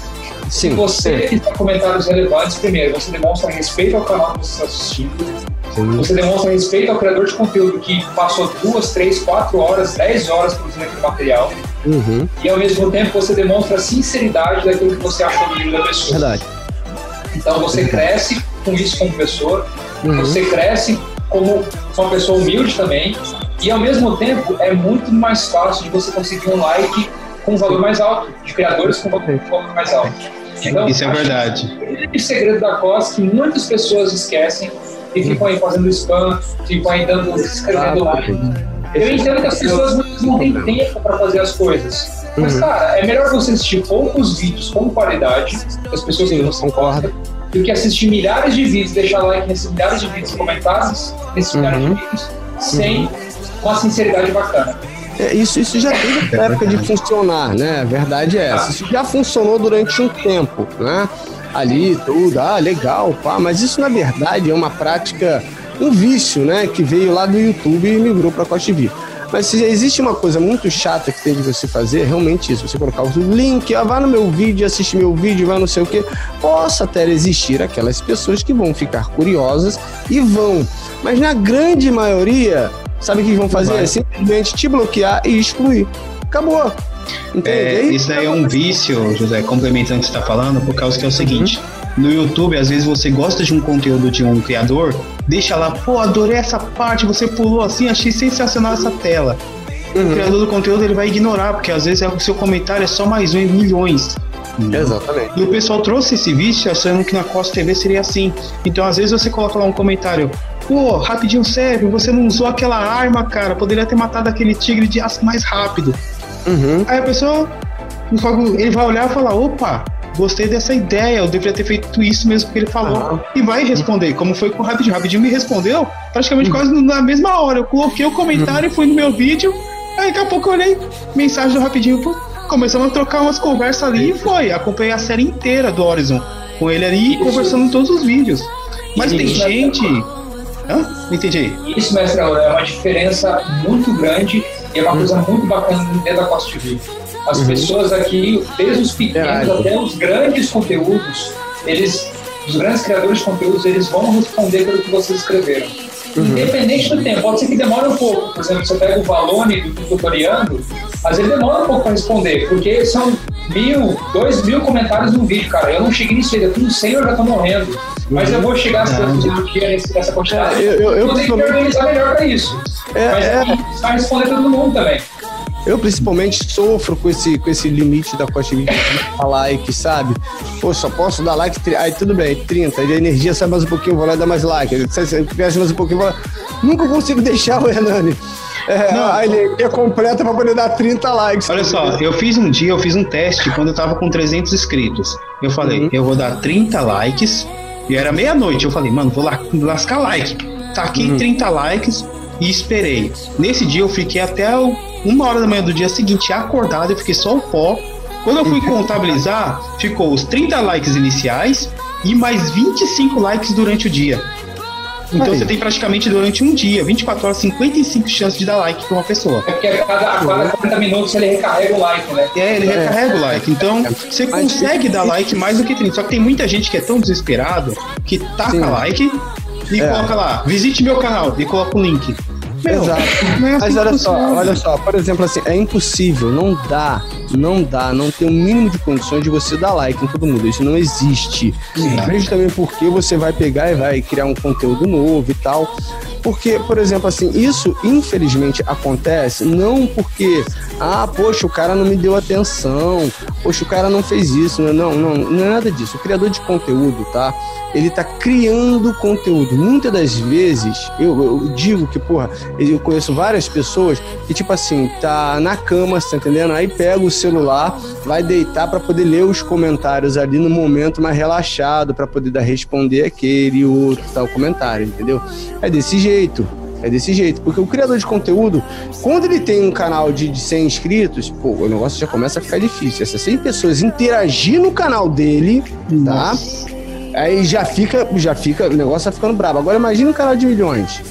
Sim. Se você fizer comentários relevantes, primeiro, você demonstra respeito ao canal que você está assistindo, Sim. Você demonstra respeito ao criador de conteúdo que passou duas, três, quatro horas, dez horas produzindo aquele material. Uhum. E ao mesmo tempo você demonstra a sinceridade daquilo que você achou do livro da pessoa. Verdade. Então você cresce com isso como pessoa, uhum. você cresce como uma pessoa humilde também, e ao mesmo tempo é muito mais fácil de você conseguir um like com um valor mais alto, de criadores com um valor mais alto. Então, isso é verdade. O segredo da COS que muitas pessoas esquecem e ficam aí fazendo spam, ficam aí dando, escrevendo. Eu entendo que as pessoas não têm tempo para fazer as coisas. Mas, uhum. cara, é melhor você assistir poucos vídeos com qualidade, das pessoas que você concorda, do que assistir milhares de vídeos, deixar like nesses milhares de vídeos, comentários nesses milhares de uhum. vídeos, sem uma sinceridade bacana. É, isso, isso já teve época de funcionar, né? A verdade é essa. Isso já funcionou durante um tempo, né? Ali, tudo, ah, legal, pá, mas isso na verdade é uma prática, um vício, né? Que veio lá do YouTube e migrou para a Costa TV. Mas se existe uma coisa muito chata que tem de você fazer, é realmente isso. Você colocar o link, ah, vá no meu vídeo, assiste meu vídeo, vai não sei o quê. Possa até existir aquelas pessoas que vão ficar curiosas e vão. Mas na grande maioria, sabe o que vão fazer? É simplesmente te bloquear e excluir. Acabou. É, isso aí é um vício, José, complementando o que você está falando, por causa que é o seguinte. Uhum. No YouTube, às vezes você gosta de um conteúdo de um criador, deixa lá, pô, adorei essa parte, você pulou assim, achei sensacional essa tela. Uhum. O criador do conteúdo ele vai ignorar, porque às vezes é o seu comentário é só mais um em milhões. Exatamente. E o pessoal trouxe esse vício achando que na Costa TV seria assim. Então, às vezes, você coloca lá um comentário: pô, rapidinho sério, você não usou aquela arma, cara, poderia ter matado aquele tigre de aço mais rápido. Uhum. Aí a pessoa, ele vai olhar e falar: opa, gostei dessa ideia, eu deveria ter feito isso mesmo que ele falou. E vai responder, como foi com o Rapidinho. Rapidinho me respondeu praticamente uhum. quase na mesma hora. Eu coloquei o comentário, uhum. fui no meu vídeo, aí daqui a pouco eu olhei mensagem do Rapidinho, pô, começamos a trocar umas conversas ali e foi. Acompanhei a série inteira do Horizon com ele ali isso. conversando em todos os vídeos. Mas tem gente. Hã? Não entendi. Isso, mestre, é uma diferença muito grande e é uma coisa muito bacana dentro da Costa TV. As uhum. pessoas aqui, desde os pequenos Verdade. até os grandes conteúdos, eles os grandes criadores de conteúdos, eles vão responder pelo que vocês escreveram. Uhum. Independente do tempo, pode ser que demore um pouco. Por exemplo, você pega o Valone do tutoriando, às vezes demora um pouco para responder, porque são mil, dois mil comentários no vídeo, cara. Eu não cheguei nisso ainda, tudo 100 eu já tô morrendo. Mas eu vou chegar uhum. dia nessa quantidade. É, eu, eu, eu, eu tenho que organizar melhor para isso. É, Mas é, responder todo mundo também. Eu principalmente sofro com esse, com esse limite da costa de like, sabe? Pô, só posso dar like, aí tudo bem, 30, a energia sai mais um pouquinho, vou lá dar mais like, cresce mais um pouquinho, vou lá. Nunca consigo deixar o Hernani. É, não, a energia completa para poder dar 30 likes. Olha só, eu fiz um dia, eu fiz um teste quando eu tava com 300 inscritos. Eu falei, uhum. eu vou dar 30 likes, e era meia-noite. Eu falei, mano, vou lá lascar like. Taquei uhum. 30 likes e esperei. Nesse dia eu fiquei até uma hora da manhã do dia seguinte acordado, eu fiquei só o pó. Quando eu fui contabilizar, ficou os 30 likes iniciais e mais 25 likes durante o dia. Então Aí. você tem praticamente durante um dia, 24 horas, 55 chances de dar like para uma pessoa. É porque a cada, a cada 40 minutos ele recarrega o like, né? É, ele é. recarrega o like. Então você consegue dar like mais do que 30. Só que tem muita gente que é tão desesperado que taca Sim. like e é. coloca lá, visite meu canal e coloca o link. Meu, Exato. É Mas olha só, olha só, por exemplo, assim, é impossível, não dá, não dá, não tem o um mínimo de condições de você dar like em todo mundo. Isso não existe. Sim. também porque você vai pegar e vai criar um conteúdo novo e tal. Porque, por exemplo, assim, isso infelizmente acontece não porque, ah, poxa, o cara não me deu atenção, poxa, o cara não fez isso. Não, não, não é nada disso. O criador de conteúdo, tá? Ele tá criando conteúdo. Muitas das vezes, eu, eu digo que, porra, eu conheço várias pessoas que, tipo assim, tá na cama, você tá entendendo? Aí pega o celular, vai deitar para poder ler os comentários ali no momento mais relaxado, para poder dar, responder aquele e outro tal comentário, entendeu? É desse jeito jeito. É desse jeito. Porque o criador de conteúdo, quando ele tem um canal de, de 100 inscritos, pô, o negócio já começa a ficar difícil. Essas 100 pessoas interagir no canal dele, tá? Aí já fica, já fica, o negócio tá ficando brabo. Agora imagina um canal de milhões,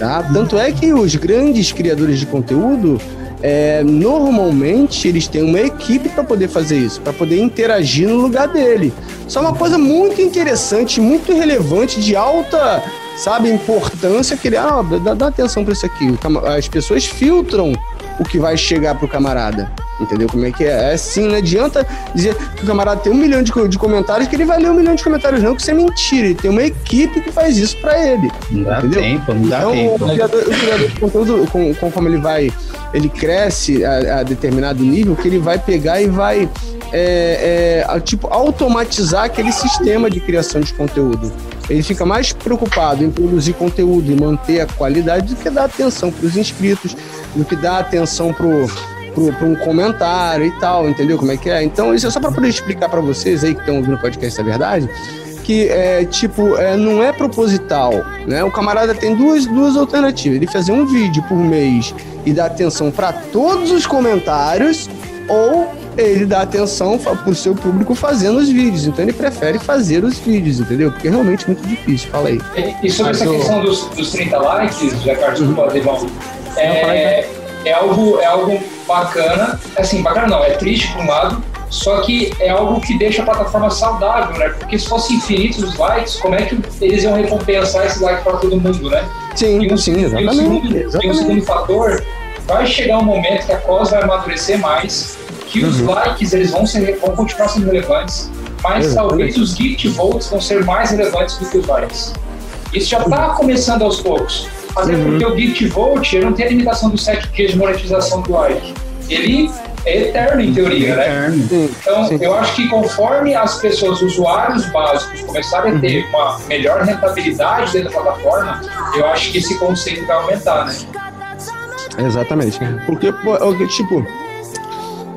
tá? Tanto é que os grandes criadores de conteúdo, é, normalmente eles têm uma equipe para poder fazer isso, para poder interagir no lugar dele. Isso é uma coisa muito interessante, muito relevante, de alta sabe, importância que ele, ah, dá, dá atenção para isso aqui. As pessoas filtram o que vai chegar pro camarada. Entendeu como é que é? É assim, não adianta dizer que o camarada tem um milhão de, de comentários que ele vai ler um milhão de comentários, não, que isso é mentira. Ele tem uma equipe que faz isso para ele. Não dá entendeu? tempo, não dá então, tempo. O criador, o criador de conteúdo, com, conforme ele vai, ele cresce a, a determinado nível, que ele vai pegar e vai é, é, tipo, automatizar aquele sistema de criação de conteúdo. Ele fica mais preocupado em produzir conteúdo e manter a qualidade do que dar atenção para os inscritos, do que dar atenção para um comentário e tal, entendeu como é que é? Então, isso é só para poder explicar para vocês aí que estão ouvindo o podcast, é verdade, que é tipo, é, não é proposital, né? O camarada tem duas, duas alternativas: ele fazer um vídeo por mês e dar atenção para todos os comentários, ou ele dá atenção pro seu público fazendo os vídeos. Então ele prefere fazer os vídeos, entendeu? Porque é realmente muito difícil. Fala aí. E, sobre Mas essa questão dos, dos 30 likes, já que uhum. pode é, é, algo, é algo bacana. Assim, bacana não, é triste por um lado, só que é algo que deixa a plataforma saudável, né? Porque se fosse infinitos os likes, como é que eles iam recompensar esse like para todo mundo, né? Sim, e um, sim, exatamente. E o segundo, exatamente. E o segundo fator, vai chegar um momento que a causa vai amadurecer mais que os uhum. likes eles vão, ser, vão continuar sendo relevantes, mas talvez os gift votes vão ser mais relevantes do que os likes. Isso já está começando aos poucos. Até uhum. porque o ele não tem a limitação dos 7 dias de monetização do like. Ele é eterno em teoria, né? Então, Sim. eu acho que conforme as pessoas, usuários básicos, começarem a ter uhum. uma melhor rentabilidade dentro da plataforma, eu acho que esse conceito vai aumentar, né? Exatamente. Porque, tipo,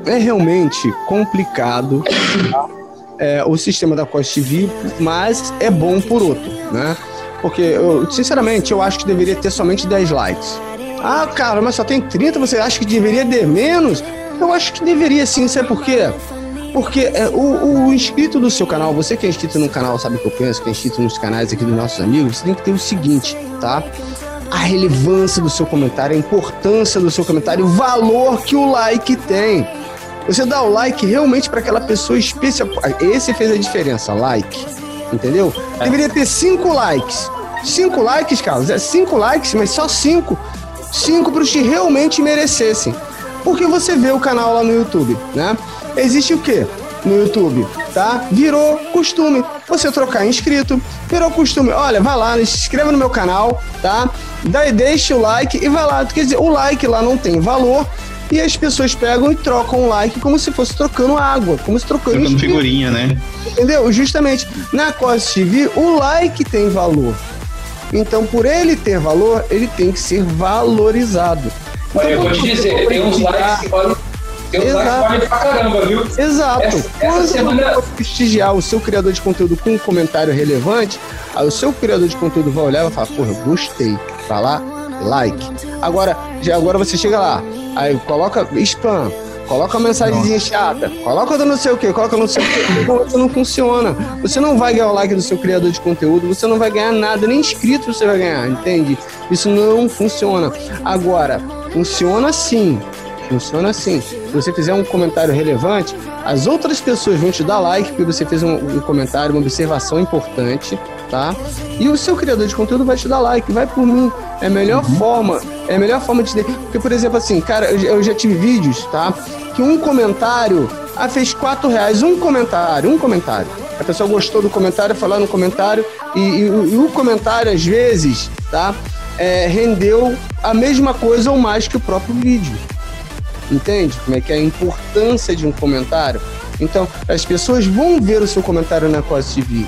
é realmente complicado tá? é, o sistema da Cost TV, mas é bom por outro, né? Porque, eu, sinceramente, eu acho que deveria ter somente 10 likes. Ah, cara, mas só tem 30, você acha que deveria ter menos? Eu acho que deveria sim, sabe por quê? Porque é, o, o, inscrito do seu canal, você que é inscrito no canal, sabe o que eu penso, que é inscrito nos canais aqui dos nossos amigos, você tem que ter o seguinte, tá? A relevância do seu comentário, a importância do seu comentário, o valor que o like tem. Você dá o like realmente para aquela pessoa especial. Esse fez a diferença, like. Entendeu? Deveria ter cinco likes. Cinco likes, Carlos, é cinco likes, mas só cinco. Cinco para os que realmente merecessem. Porque você vê o canal lá no YouTube, né? Existe o quê? No YouTube, tá? Virou costume você trocar inscrito, virou costume. Olha, vai lá, se inscreva no meu canal, tá? Daí deixa o like e vai lá. Quer dizer, o like lá não tem valor, e as pessoas pegam e trocam um like como se fosse trocando água, como se trocando, trocando figurinha, né? Entendeu? Justamente na Cos TV, o like tem valor. Então, por ele ter valor, ele tem que ser valorizado. Olha, eu vou te dizer, tem uns likes que podem. Tem uns likes que podem pra caramba, viu? Exato. Essa, Quando essa semana. você prestigiar o seu criador de conteúdo com um comentário relevante, aí o seu criador de conteúdo vai olhar e vai falar, porra, eu gostei. Vai lá, like. Agora, já agora você chega lá, aí coloca spam, coloca mensagenzinha chata, coloca do não sei o que, coloca não sei o que, então isso não funciona. Você não vai ganhar o like do seu criador de conteúdo, você não vai ganhar nada, nem inscrito você vai ganhar, entende? Isso não funciona. Agora, funciona sim. Funciona assim. Se você fizer um comentário relevante, as outras pessoas vão te dar like porque você fez um, um comentário, uma observação importante, tá? E o seu criador de conteúdo vai te dar like, vai por mim. É a melhor forma, é a melhor forma de. Porque, por exemplo, assim, cara, eu, já tive vídeos, tá? Que um comentário ah, fez quatro reais, um comentário, um comentário. A pessoa gostou do comentário, falou no comentário, e, e, e o comentário, às vezes, tá? É, rendeu a mesma coisa ou mais que o próprio vídeo. Entende como é que é a importância de um comentário? Então, as pessoas vão ver o seu comentário na Cos TV.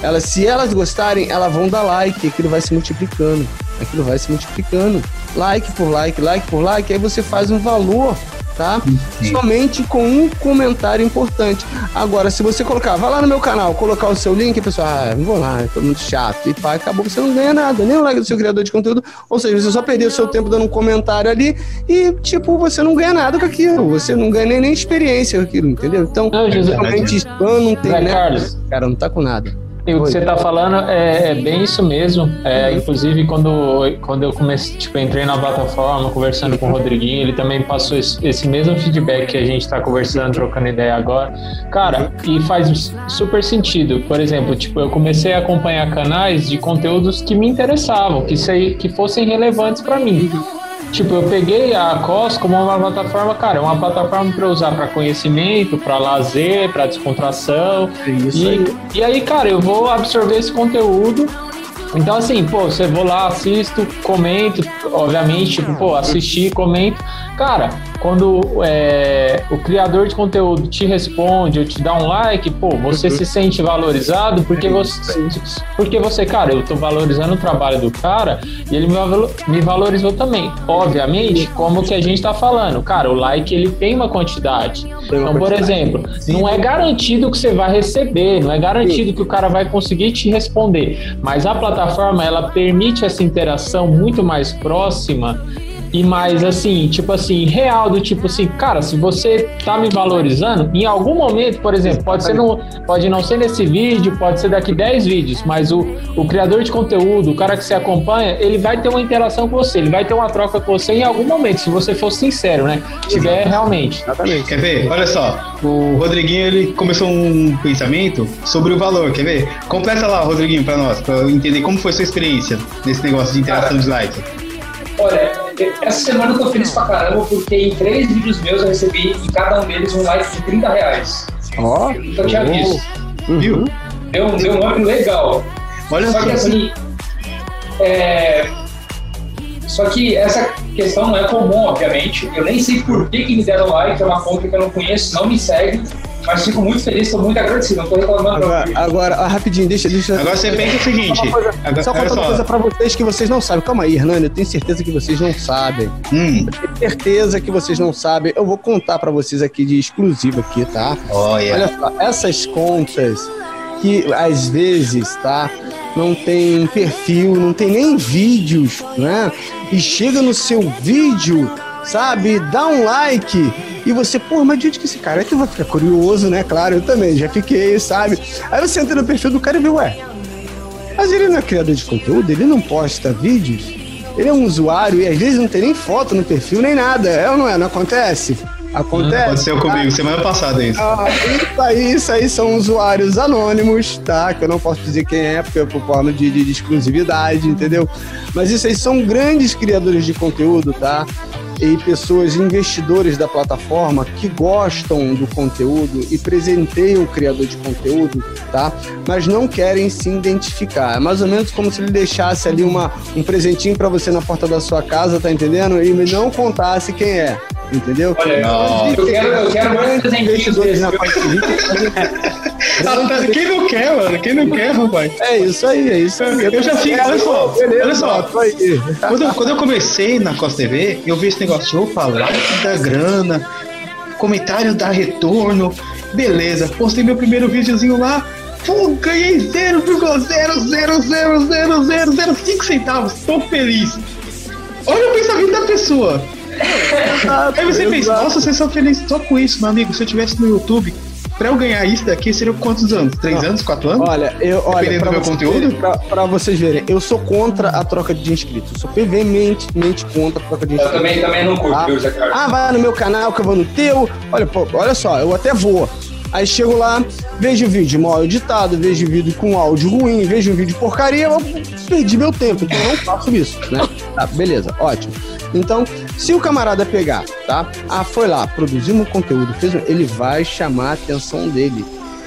Elas, se elas gostarem, elas vão dar like, aquilo vai se multiplicando. Aquilo vai se multiplicando. Like por like, like por like, aí você faz um valor, tá? Sim. Somente com um comentário importante. Agora, se você colocar, vai lá no meu canal, colocar o seu link, a pessoa, ah, não vou lá, é muito chato. E pá, acabou, você não ganha nada, nem o like do seu criador de conteúdo. Ou seja, você só perdeu o seu tempo dando um comentário ali e, tipo, você não ganha nada com aquilo. Você não ganha nem, nem experiência com aquilo, entendeu? Então, Não, Jesus, realmente spam não tem, né? Carlos. Cara, não tá com nada. E o que você está falando é, é bem isso mesmo. É, inclusive, quando, quando eu comecei, tipo, entrei na plataforma, conversando com o Rodriguinho, ele também passou esse, esse mesmo feedback que a gente está conversando, trocando ideia agora. Cara, e faz super sentido. Por exemplo, tipo, eu comecei a acompanhar canais de conteúdos que me interessavam, que, sei, que fossem relevantes para mim. Tipo, eu peguei a COS como uma plataforma, cara, uma plataforma para usar para conhecimento, para lazer, para descontração. É isso E, aí. e aí, cara, eu vou absorver esse conteúdo. Então, assim, pô, você vou lá, assisto, comento, obviamente, tipo, pô, assistir, comento. Cara, quando é, o criador de conteúdo te responde ou te dá um like, pô, você se sente valorizado porque você, porque você, cara, eu tô valorizando o trabalho do cara e ele me valo- me valorizou também. Obviamente, como que a gente tá falando, cara, o like ele tem uma quantidade. Então, por exemplo, não é garantido que você vai receber, não é garantido que o cara vai conseguir te responder, mas a plataforma ela permite essa interação muito mais próxima e mais assim, tipo assim, real do tipo assim, cara, se você tá me valorizando, em algum momento, por exemplo, pode ser no, pode não ser nesse vídeo, pode ser daqui 10 vídeos, mas o, o criador de conteúdo, o cara que você acompanha, ele vai ter uma interação com você, ele vai ter uma troca com você em algum momento, se você for sincero, né? Tiver realmente. Exatamente. Quer ver? Olha só, o Rodriguinho ele começou um pensamento sobre o valor. Quer ver? Completa lá, Rodriguinho, pra nós, pra eu entender como foi sua experiência nesse negócio de interação de like. Olha, essa semana eu tô feliz pra caramba porque em três vídeos meus eu recebi em cada um deles um like de 30 reais. Ó, Eu nunca tinha visto. Viu? Deu, um- deu um up legal. Olha Só que assim, é... Só que essa questão não é comum, obviamente. Eu nem sei por que, que me deram like, é uma conta que eu não conheço, não me segue, mas fico muito feliz, estou muito agradecido, não tô reclamando. Agora, agora ah, rapidinho, deixa, deixa. Agora você pensa o seguinte. Só uma coisa, agora- só olha falta uma coisa pra vocês que vocês não sabem. Calma aí, Hernani, eu tenho certeza que vocês não sabem. Hum, Tenho certeza que vocês não sabem. Eu vou contar pra vocês aqui de exclusivo aqui, tá? olha. Olha só, essas contas que às vezes, tá? Não tem perfil, não tem nem vídeos, né? E chega no seu vídeo, sabe? Dá um like e você, pô, mas de onde que esse cara é que vai ficar curioso, né? Claro, eu também já fiquei, sabe? Aí você entra no perfil do cara e vê, ué, mas ele não é criador de conteúdo, ele não posta vídeos, ele é um usuário e às vezes não tem nem foto no perfil nem nada, é ou não é? Não acontece? Acontece. Aconteceu comigo semana passada isso. Ah, isso aí, isso aí são usuários anônimos, tá? Que eu não posso dizer quem é, porque é por forma de, de, de exclusividade, entendeu? Mas isso aí são grandes criadores de conteúdo, tá? e pessoas investidores da plataforma que gostam do conteúdo e presenteiam o criador de conteúdo, tá? Mas não querem se identificar. É mais ou menos como se ele deixasse ali uma, um presentinho para você na porta da sua casa, tá entendendo? E não contasse quem é. Entendeu? Olha, não. eu quero, eu quero mais investidores na parte Quem não quer, mano? Quem não quer, rapaz? É isso aí, é isso aí. Eu, já fiz, olha só, beleza, olha só. Quando eu, quando eu comecei na Costa TV, eu vi esse negócio, opa, like da grana, comentário dá retorno, beleza. Postei meu primeiro videozinho lá, pô, ganhei 0,0000005 centavos, tô feliz. Olha o pensamento da pessoa. Aí você pensa, nossa, vocês são felizes só com isso, meu amigo. Se eu tivesse no YouTube, pra eu ganhar isso daqui, seriam quantos anos? Três anos? Quatro anos? Olha, eu, olha, Dependendo do meu conteúdo? Verem, pra, pra, vocês verem, eu sou contra a troca de inscritos. Eu sou veementemente contra a troca de inscritos. Eu também, também não curto, tá? Ah, vai no meu canal que eu vou no teu. Olha, pô, olha só, eu até vou. Aí chego lá, vejo o vídeo mal editado, vejo o vídeo com áudio ruim, vejo vídeo porcaria, eu perdi meu tempo, então eu não faço isso, né? Tá, beleza, ótimo. Então, se o camarada pegar, tá? Ah, foi lá, produziu um conteúdo, fez, ele vai chamar a atenção dele.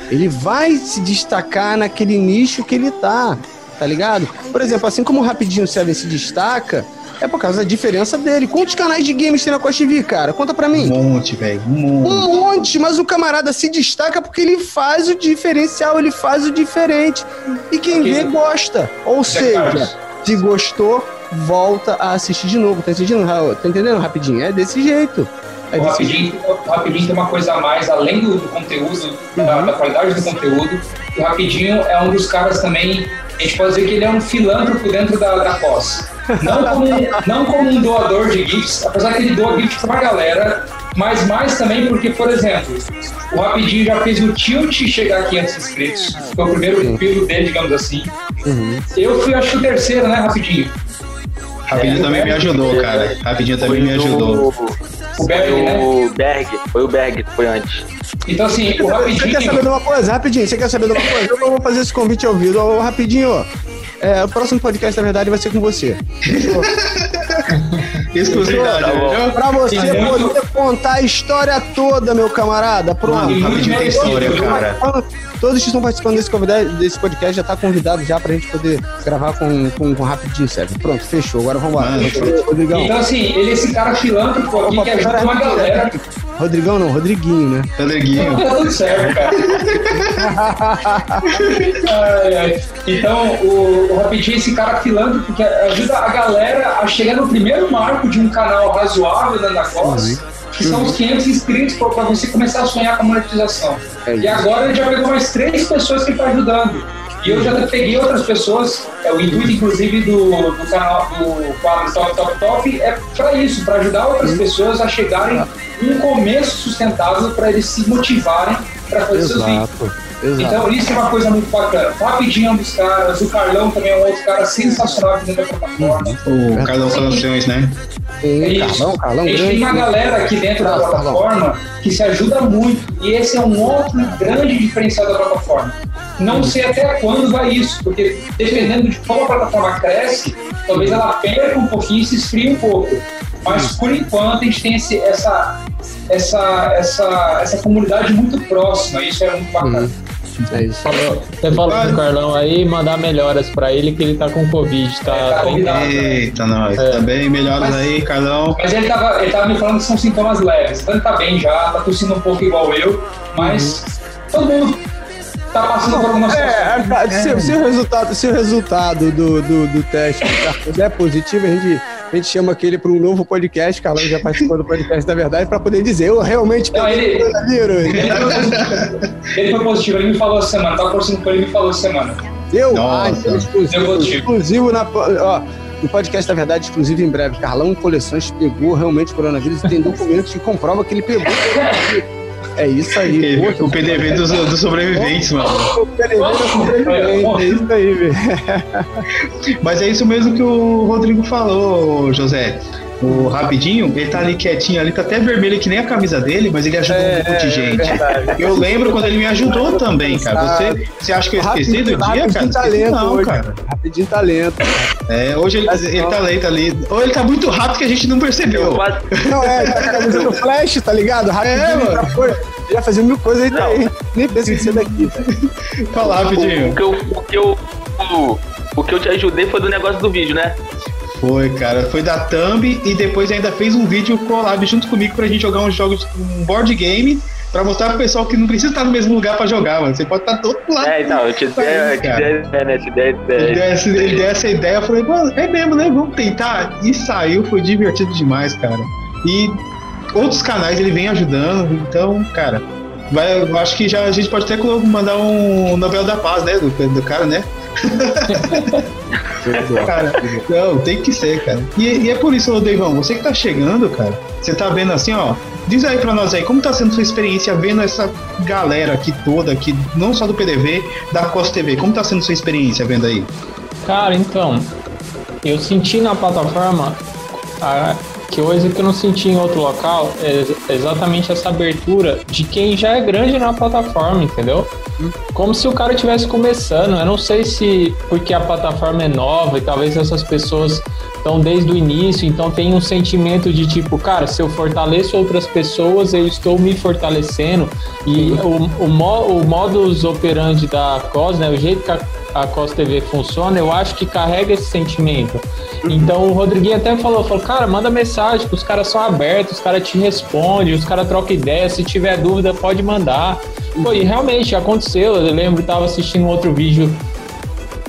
Ele vai se destacar naquele nicho que ele tá, tá ligado? Por exemplo, assim como o Rapidinho Seven se destaca, é por causa da diferença dele. Quantos canais de games tem na Costa TV, cara? Conta pra mim. Um monte, velho. Um monte. Um monte, mas o camarada se destaca porque ele faz o diferencial, ele faz o diferente. E quem vê gosta. Ou seja, se gostou, volta a assistir de novo. Tá entendendo, tá entendendo rapidinho? É desse jeito. É o, rapidinho, o Rapidinho tem uma coisa a mais, além do, do conteúdo, uhum. da, da, qualidade do conteúdo. O Rapidinho é um dos caras também, a gente pode dizer que ele é um filântropo dentro da, da pós. Não como, não como um doador de GIFs, apesar que ele doa GIFs pra galera, mas mais também porque, por exemplo, o Rapidinho já fez o Tilt chegar a 500 inscritos. Foi o primeiro filho dele, digamos assim. Uhum. Eu fui, acho que o terceiro, né, Rapidinho? Rapidinho é, também me ajudou, cara. Rapidinho também me ajudou. O Berg, foi né? o Berg, foi o Berg que foi antes. Então, assim, o Rapidinho. Você quer saber de uma coisa? Rapidinho, você quer saber de uma coisa? Eu vou fazer esse convite ao vivo. Ô, rapidinho, é, o próximo podcast, na verdade, vai ser com você. Exclusividade. Tá pra você poder contar a história toda, meu camarada. Pronto. Mano, rapidinho tem história, cara. Todos que estão participando desse, desse podcast já tá convidado já pra gente poder gravar com, com, com rapidinho, sério. Pronto, fechou. Agora vamos lá. Rodrigão. Então, assim, ele é esse cara filântropo aqui Opa, que ajuda uma galera. Rodrigão não, Rodriguinho, né? Rodriguinho. Tá tudo certo, cara. ai, ai. Então, o, o Rapidinho é esse cara filântropo que ajuda a galera a chegar no primeiro marco de um canal razoável da Anacos, uhum. Que são os 500 inscritos para você começar a sonhar com a monetização. É e agora ele já pegou mais três pessoas que está ajudando. E eu já peguei outras pessoas, é, o intuito, inclusive, do, do canal do quadro Top Top Top é para isso, para ajudar outras uhum. pessoas a chegarem um começo sustentável para eles se motivarem para fazer Exato. seus vídeos. Exato. Então isso é uma coisa muito bacana. Rapidinho é um dos caras, o Carlão também é um outro cara sensacional aqui dentro da plataforma. Uhum. O Carlão Soluções, né? É Carlão, Carlão, a gente tem uma galera aqui dentro da plataforma que se ajuda muito. E esse é um outro grande diferencial da plataforma. Não sei até quando vai isso, porque dependendo de como a plataforma cresce, talvez ela perca um pouquinho e se esfrie um pouco. Mas por enquanto a gente tem esse, essa, essa, essa, essa comunidade muito próxima, isso é muito bacana. Uhum. É isso. Falou, você falou pro Carlão aí, mandar melhoras pra ele que ele tá com Covid. Tá, é, tá Eita, nós. É. Também melhoras mas, aí, Carlão. Mas ele tava, ele tava me falando que são sintomas leves. Então ele tá bem já, tá tossindo um pouco igual eu, mas uhum. todo mundo tá passando por alguma é. É, se, se, o resultado, se o resultado do, do, do teste é positivo, a gente a gente chama aquele para um novo podcast, Carlão já participou do podcast da verdade, para poder dizer, eu realmente Não, ele, ele, ele, foi positivo, ele me falou essa semana, tava conversando com ele e me falou essa semana. Eu? Nossa. Ah, então, exclusivo, exclusivo na, ó, no podcast da verdade, exclusivo em breve. Carlão Coleções pegou realmente coronavírus e tem documentos que comprovam que ele pegou. É isso aí. Poxa, o PDV dos, dos sobreviventes, mano. O PDV dos sobreviventes, é isso aí, velho. Mas é isso mesmo que o Rodrigo falou, José. O Rapidinho, ele tá ali quietinho ali, tá até vermelho que nem a camisa dele, mas ele ajudou É, um monte de é gente. verdade. eu lembro quando ele me ajudou também, cara. Você, você acha que eu esqueci do dia, cara? Rapidinho talento não, hoje. cara. Rapidinho talento. É, hoje ele, ele tá lento ali. Ou ele tá muito rápido que a gente não Eu percebeu. Não, é, tá com a camisa do Flash, tá ligado? Rapidinho, É, mano. já foi. Já fazia mil coisas aí, tá aí. Nem pensa em ser daqui, velho. Fala o, rapidinho. que eu, o, que eu, o, o que eu te ajudei foi do negócio do vídeo, né? Foi, cara. Foi da Thumb e depois ainda fez um vídeo collab junto comigo pra gente jogar uns jogos, um board game, pra mostrar pro pessoal que não precisa estar no mesmo lugar pra jogar, mano. Você pode estar do outro lado. É, então, eu te dei, ideia, né? Te dei ideia. deu, essa, ele deu essa ideia, eu falei, mano, é mesmo, né? Vamos tentar. E saiu, foi divertido demais, cara. E outros canais ele vem ajudando, então, cara, vai, eu acho que já a gente pode até mandar um Nobel da Paz, né? Do, do cara, né? Cara, não, tem que ser, cara. E, e é por isso, Deivão, você que tá chegando, cara, você tá vendo assim, ó. Diz aí pra nós aí, como tá sendo sua experiência vendo essa galera aqui toda, aqui, não só do PDV, da Costa TV, como tá sendo sua experiência vendo aí? Cara, então, eu senti na plataforma a, que coisa que eu não senti em outro local é exatamente essa abertura de quem já é grande na plataforma, entendeu? Como se o cara estivesse começando. Eu não sei se porque a plataforma é nova e talvez essas pessoas estão desde o início, então tem um sentimento de tipo, cara, se eu fortaleço outras pessoas, eu estou me fortalecendo. E o, o, mo- o modus operandi da COS, né, o jeito que a, a COS TV funciona, eu acho que carrega esse sentimento. Então o Rodriguinho até falou, falou, cara, manda mensagem, os caras são abertos, os caras te respondem, os caras trocam ideia, se tiver dúvida pode mandar. Pô, e realmente aconteceu, eu lembro, estava assistindo outro vídeo,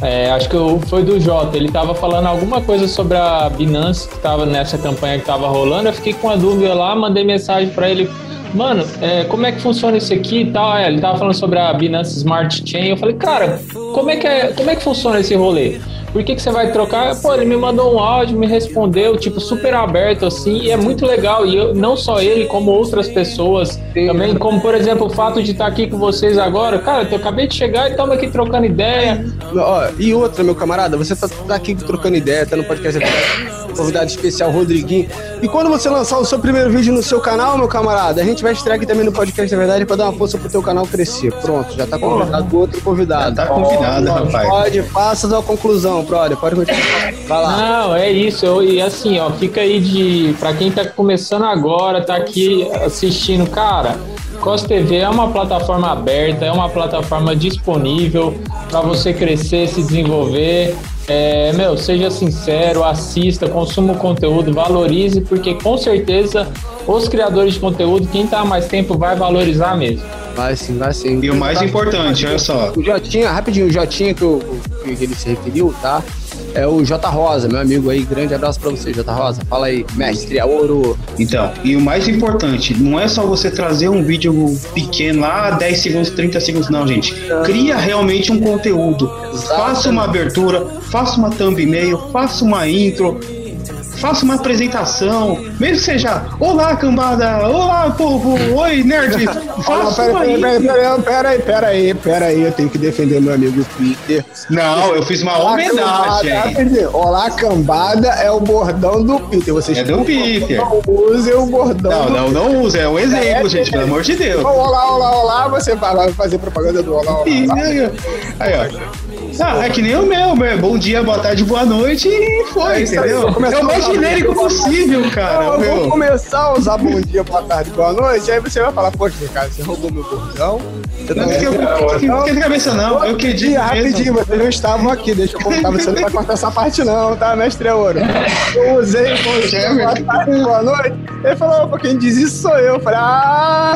é, acho que foi do Jota, ele tava falando alguma coisa sobre a Binance que tava nessa campanha que tava rolando, eu fiquei com uma dúvida lá, mandei mensagem para ele, mano, é, como é que funciona isso aqui e tal? É, ele tava falando sobre a Binance Smart Chain, eu falei, cara, como é que, é, como é que funciona esse rolê? Por que, que você vai trocar? Pô, ele me mandou um áudio, me respondeu, tipo, super aberto, assim, e é muito legal. E eu, não só ele, como outras pessoas também, como, por exemplo, o fato de estar aqui com vocês agora. Cara, eu acabei de chegar e estamos aqui trocando ideia. Ó, e outra, meu camarada, você tá, tá aqui trocando ideia, tá no podcast convidado especial Rodriguinho. E quando você lançar o seu primeiro vídeo no seu canal, meu camarada, a gente vai estrear aqui também no podcast da verdade pra dar uma força pro teu canal crescer. Pronto, já tá convidado com outro convidado. Já tá convidado, Pode, rapaz. Pode, faça a conclusão, brother. Pode continuar. Vai lá. Não, é isso. Eu, e assim, ó, fica aí de. Pra quem tá começando agora, tá aqui assistindo, cara. Cos TV é uma plataforma aberta, é uma plataforma disponível para você crescer, se desenvolver. É, meu, seja sincero, assista, consuma o conteúdo, valorize, porque com certeza os criadores de conteúdo, quem tá há mais tempo, vai valorizar mesmo. Vai sim, vai sim. E o mais importante, olha só. O Jotinha, rapidinho, o Jotinha que, o, que ele se referiu, tá? É o J Rosa, meu amigo aí. Grande abraço pra você, J Rosa. Fala aí, mestre, a ouro. Então, e o mais importante, não é só você trazer um vídeo pequeno lá, 10 segundos, 30 segundos, não, gente. Cria realmente um conteúdo. Faça uma abertura, faça uma thumbnail, faça uma intro, faça uma apresentação, mesmo que seja Olá, cambada! Olá, povo! Oi, nerd! Faça pera, uma pera, pera, pera, pera aí, pera aí, pera aí. Eu tenho que defender meu amigo Peter. Não, eu fiz uma Olá, homenagem. cambada. Olá, cambada é o bordão do Peter. Vocês É do Peter. Não usem o bordão Não, não, não usa, é um exemplo, gente, pelo amor de Deus. Olá, olá, olá, você vai fazer propaganda do olá, olá. Olá. Aí, ó. Ah, é que nem o meu, meu. Bom dia, boa tarde, boa noite e foi, É entendeu? É o mais genérico dia, possível, cara. Não, eu vou começar a usar bom dia, boa tarde, boa noite, aí você vai falar, poxa, cara, você roubou meu bordão. Você Não tá fica não fica de cabeça, não. Eu. Dia, mesmo. rapidinho, vocês não estavam aqui, deixa eu contar, você não vai cortar essa parte não, tá, mestre Ouro? Eu usei bom dia, É, boa meu. tarde, boa noite, ele falou, pô, quem diz isso sou eu, eu falei, ah,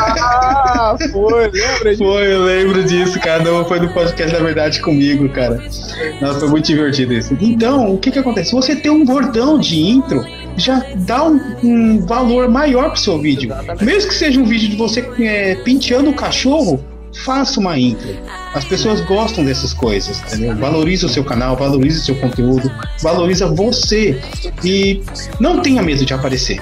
ah, foi, lembra disso? Foi, eu lembro disso, cara. Não, foi no podcast da verdade comigo, cara. Nossa, foi muito divertido isso. Então, o que que acontece? Se você tem um bordão de intro, já dá um, um valor maior pro seu vídeo. Mesmo que seja um vídeo de você é, penteando o cachorro, faça uma intro. As pessoas gostam dessas coisas, entendeu? Valoriza o seu canal, valoriza o seu conteúdo, valoriza você. E não tenha medo de aparecer.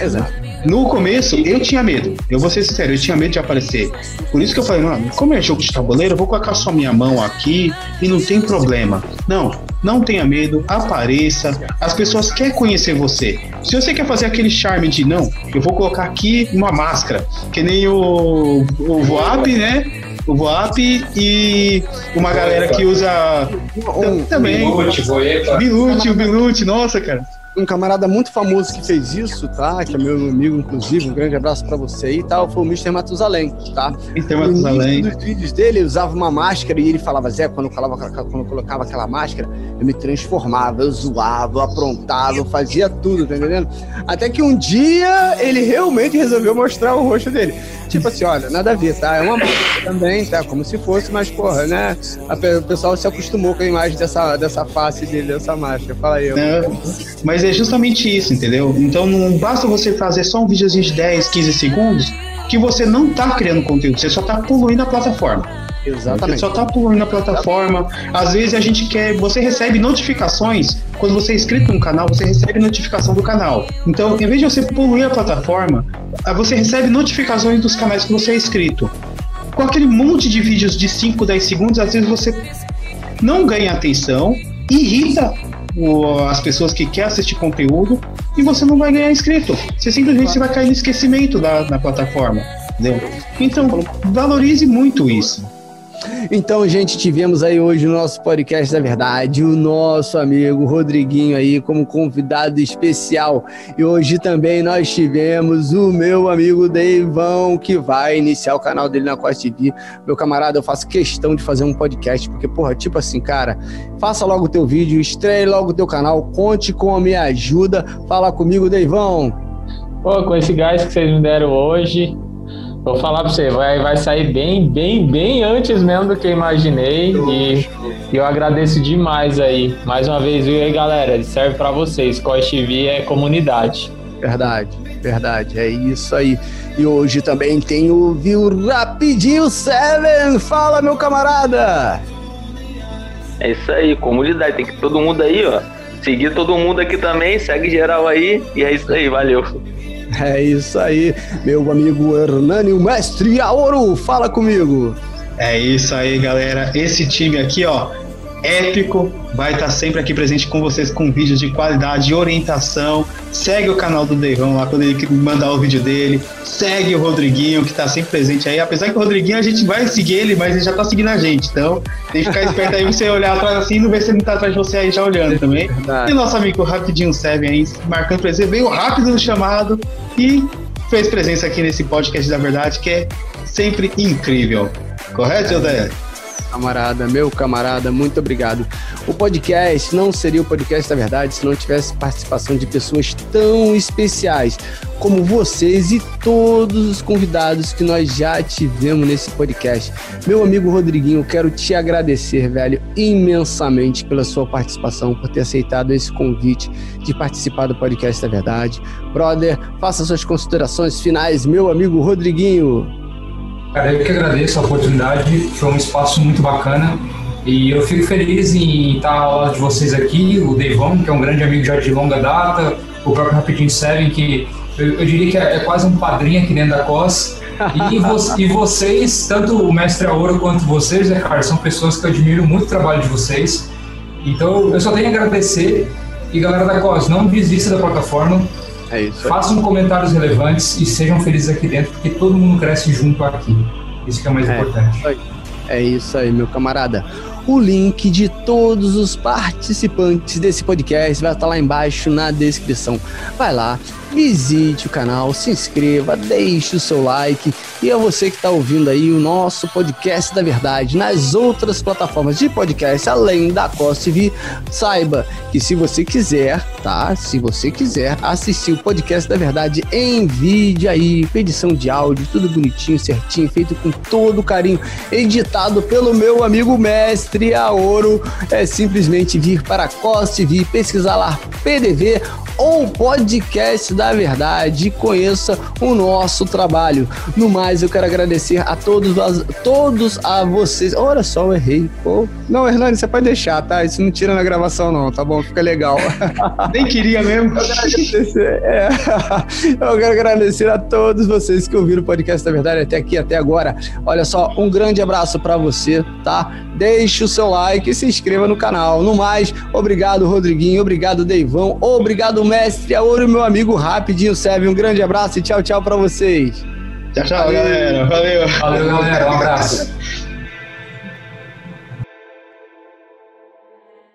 Exato. No começo, eu tinha medo. Eu vou ser sincero, eu tinha medo de aparecer. Por isso que eu falei, mano, como é jogo de tabuleiro, eu vou colocar só minha mão aqui e não tem problema. Não, não tenha medo, apareça. As pessoas querem conhecer você. Se você quer fazer aquele charme de não, eu vou colocar aqui uma máscara, que nem o, o Voap, né? O Voap e uma galera que usa também. Bilute, o Bilute, nossa, cara um camarada muito famoso que fez isso, tá? Que é meu amigo, inclusive, um grande abraço para você aí e tal, foi o Mr. Matusalém, tá? Mr. Matusalém. No dos vídeos dele, ele usava uma máscara e ele falava, Zé, quando eu, colocava, quando eu colocava aquela máscara, eu me transformava, eu zoava, eu aprontava, eu fazia tudo, tá entendendo? Até que um dia ele realmente resolveu mostrar o rosto dele. Tipo assim, olha, nada a ver, tá? É uma máscara também, tá? Como se fosse, mas, porra, né? o pessoal se acostumou com a imagem dessa, dessa face dele, dessa máscara. Fala aí. Não, mas é justamente isso, entendeu? Então não basta você fazer só um videozinho de 10, 15 segundos que você não tá criando conteúdo, você só tá poluindo a plataforma. Exatamente. Você só tá poluindo a plataforma. Às vezes a gente quer. Você recebe notificações. Quando você é inscrito no canal, você recebe notificação do canal. Então, em vez de você poluir a plataforma, ah, você recebe notificações dos canais que você é inscrito. Com aquele monte de vídeos de 5, 10 segundos, às vezes você não ganha atenção, irrita as pessoas que querem assistir conteúdo e você não vai ganhar inscrito. Você simplesmente vai cair no esquecimento da, da plataforma. Entendeu? Então, valorize muito isso. Então, gente, tivemos aí hoje no nosso podcast da verdade o nosso amigo Rodriguinho aí como convidado especial. E hoje também nós tivemos o meu amigo Deivão, que vai iniciar o canal dele na Costa TV. Meu camarada, eu faço questão de fazer um podcast, porque, porra, tipo assim, cara, faça logo o teu vídeo, estreie logo o teu canal, conte com a minha ajuda. Fala comigo, Deivão. Pô, com esse gás que vocês me deram hoje, Vou falar pra você, vai, vai sair bem, bem, bem antes mesmo do que eu imaginei. E, e eu agradeço demais aí. Mais uma vez, viu aí, galera? Serve para vocês. Coach TV é comunidade. Verdade, verdade. É isso aí. E hoje também tem o Viu Rapidinho Seven. Fala, meu camarada! É isso aí, comunidade. Tem que todo mundo aí, ó. Seguir todo mundo aqui também, segue geral aí. E é isso aí, valeu. É isso aí, meu amigo Hernani, o mestre Aoro, fala comigo. É isso aí, galera. Esse time aqui, ó, épico, vai estar sempre aqui presente com vocês com vídeos de qualidade, orientação. Segue o canal do Deivão lá quando ele mandar o vídeo dele. Segue o Rodriguinho, que está sempre presente aí. Apesar que o Rodriguinho a gente vai seguir ele, mas ele já está seguindo a gente. Então tem que ficar esperto aí você olhar atrás assim e não ver se ele tá atrás de você aí já olhando também. Verdade. E nosso amigo Rapidinho Seven aí, marcando presença, veio rápido no chamado e fez presença aqui nesse podcast da verdade, que é sempre incrível. Correto, é camarada, meu camarada, muito obrigado. O podcast não seria o podcast da verdade se não tivesse participação de pessoas tão especiais como vocês e todos os convidados que nós já tivemos nesse podcast. Meu amigo Rodriguinho, quero te agradecer, velho, imensamente pela sua participação, por ter aceitado esse convite de participar do podcast da verdade. Brother, faça suas considerações finais, meu amigo Rodriguinho. Cara, eu que agradeço a oportunidade, foi um espaço muito bacana e eu fico feliz em estar ao lado de vocês aqui, o Devon, que é um grande amigo já de longa data, o próprio Rapidinho Seven, que eu, eu diria que é, é, quase um padrinho aqui dentro da COS. E, vo e, vocês, tanto o Mestre Auro quanto vocês, né, cara, são pessoas que eu admiro muito o trabalho de vocês. Então eu só tenho a agradecer. E galera da COS, não desista da plataforma. É isso. Façam comentários relevantes e sejam felizes aqui dentro, porque todo mundo cresce junto aqui. Isso que é mais é, importante. É isso aí, meu camarada. O link de todos os participantes desse podcast vai estar lá embaixo na descrição. Vai lá, visite o canal, se inscreva, deixe o seu like. E é você que está ouvindo aí o nosso podcast da verdade nas outras plataformas de podcast, além da Costa TV, saiba que se você quiser, tá? Se você quiser assistir o podcast da verdade em vídeo aí, edição de áudio, tudo bonitinho, certinho, feito com todo carinho, editado pelo meu amigo mestre Aoro, é simplesmente vir para a Costa TV, pesquisar lá PDV ou podcast da verdade e conheça o nosso trabalho. No mais, eu quero agradecer a todos, a, todos a vocês. Olha só, eu errei. Pô. Não, Hernani, você pode deixar, tá? Isso não tira na gravação, não, tá bom? Fica legal. Nem queria mesmo. Eu, é, eu quero agradecer a todos vocês que ouviram o podcast da verdade até aqui, até agora. Olha só, um grande abraço para você, tá? Deixe o seu like e se inscreva no canal. No mais, obrigado, Rodriguinho. Obrigado, Deivão. Obrigado, mestre Auro, meu amigo Rapidinho Serve. Um grande abraço e tchau, tchau para vocês. Tchau, tchau, Valeu. galera. Valeu. Valeu, galera. Um abraço.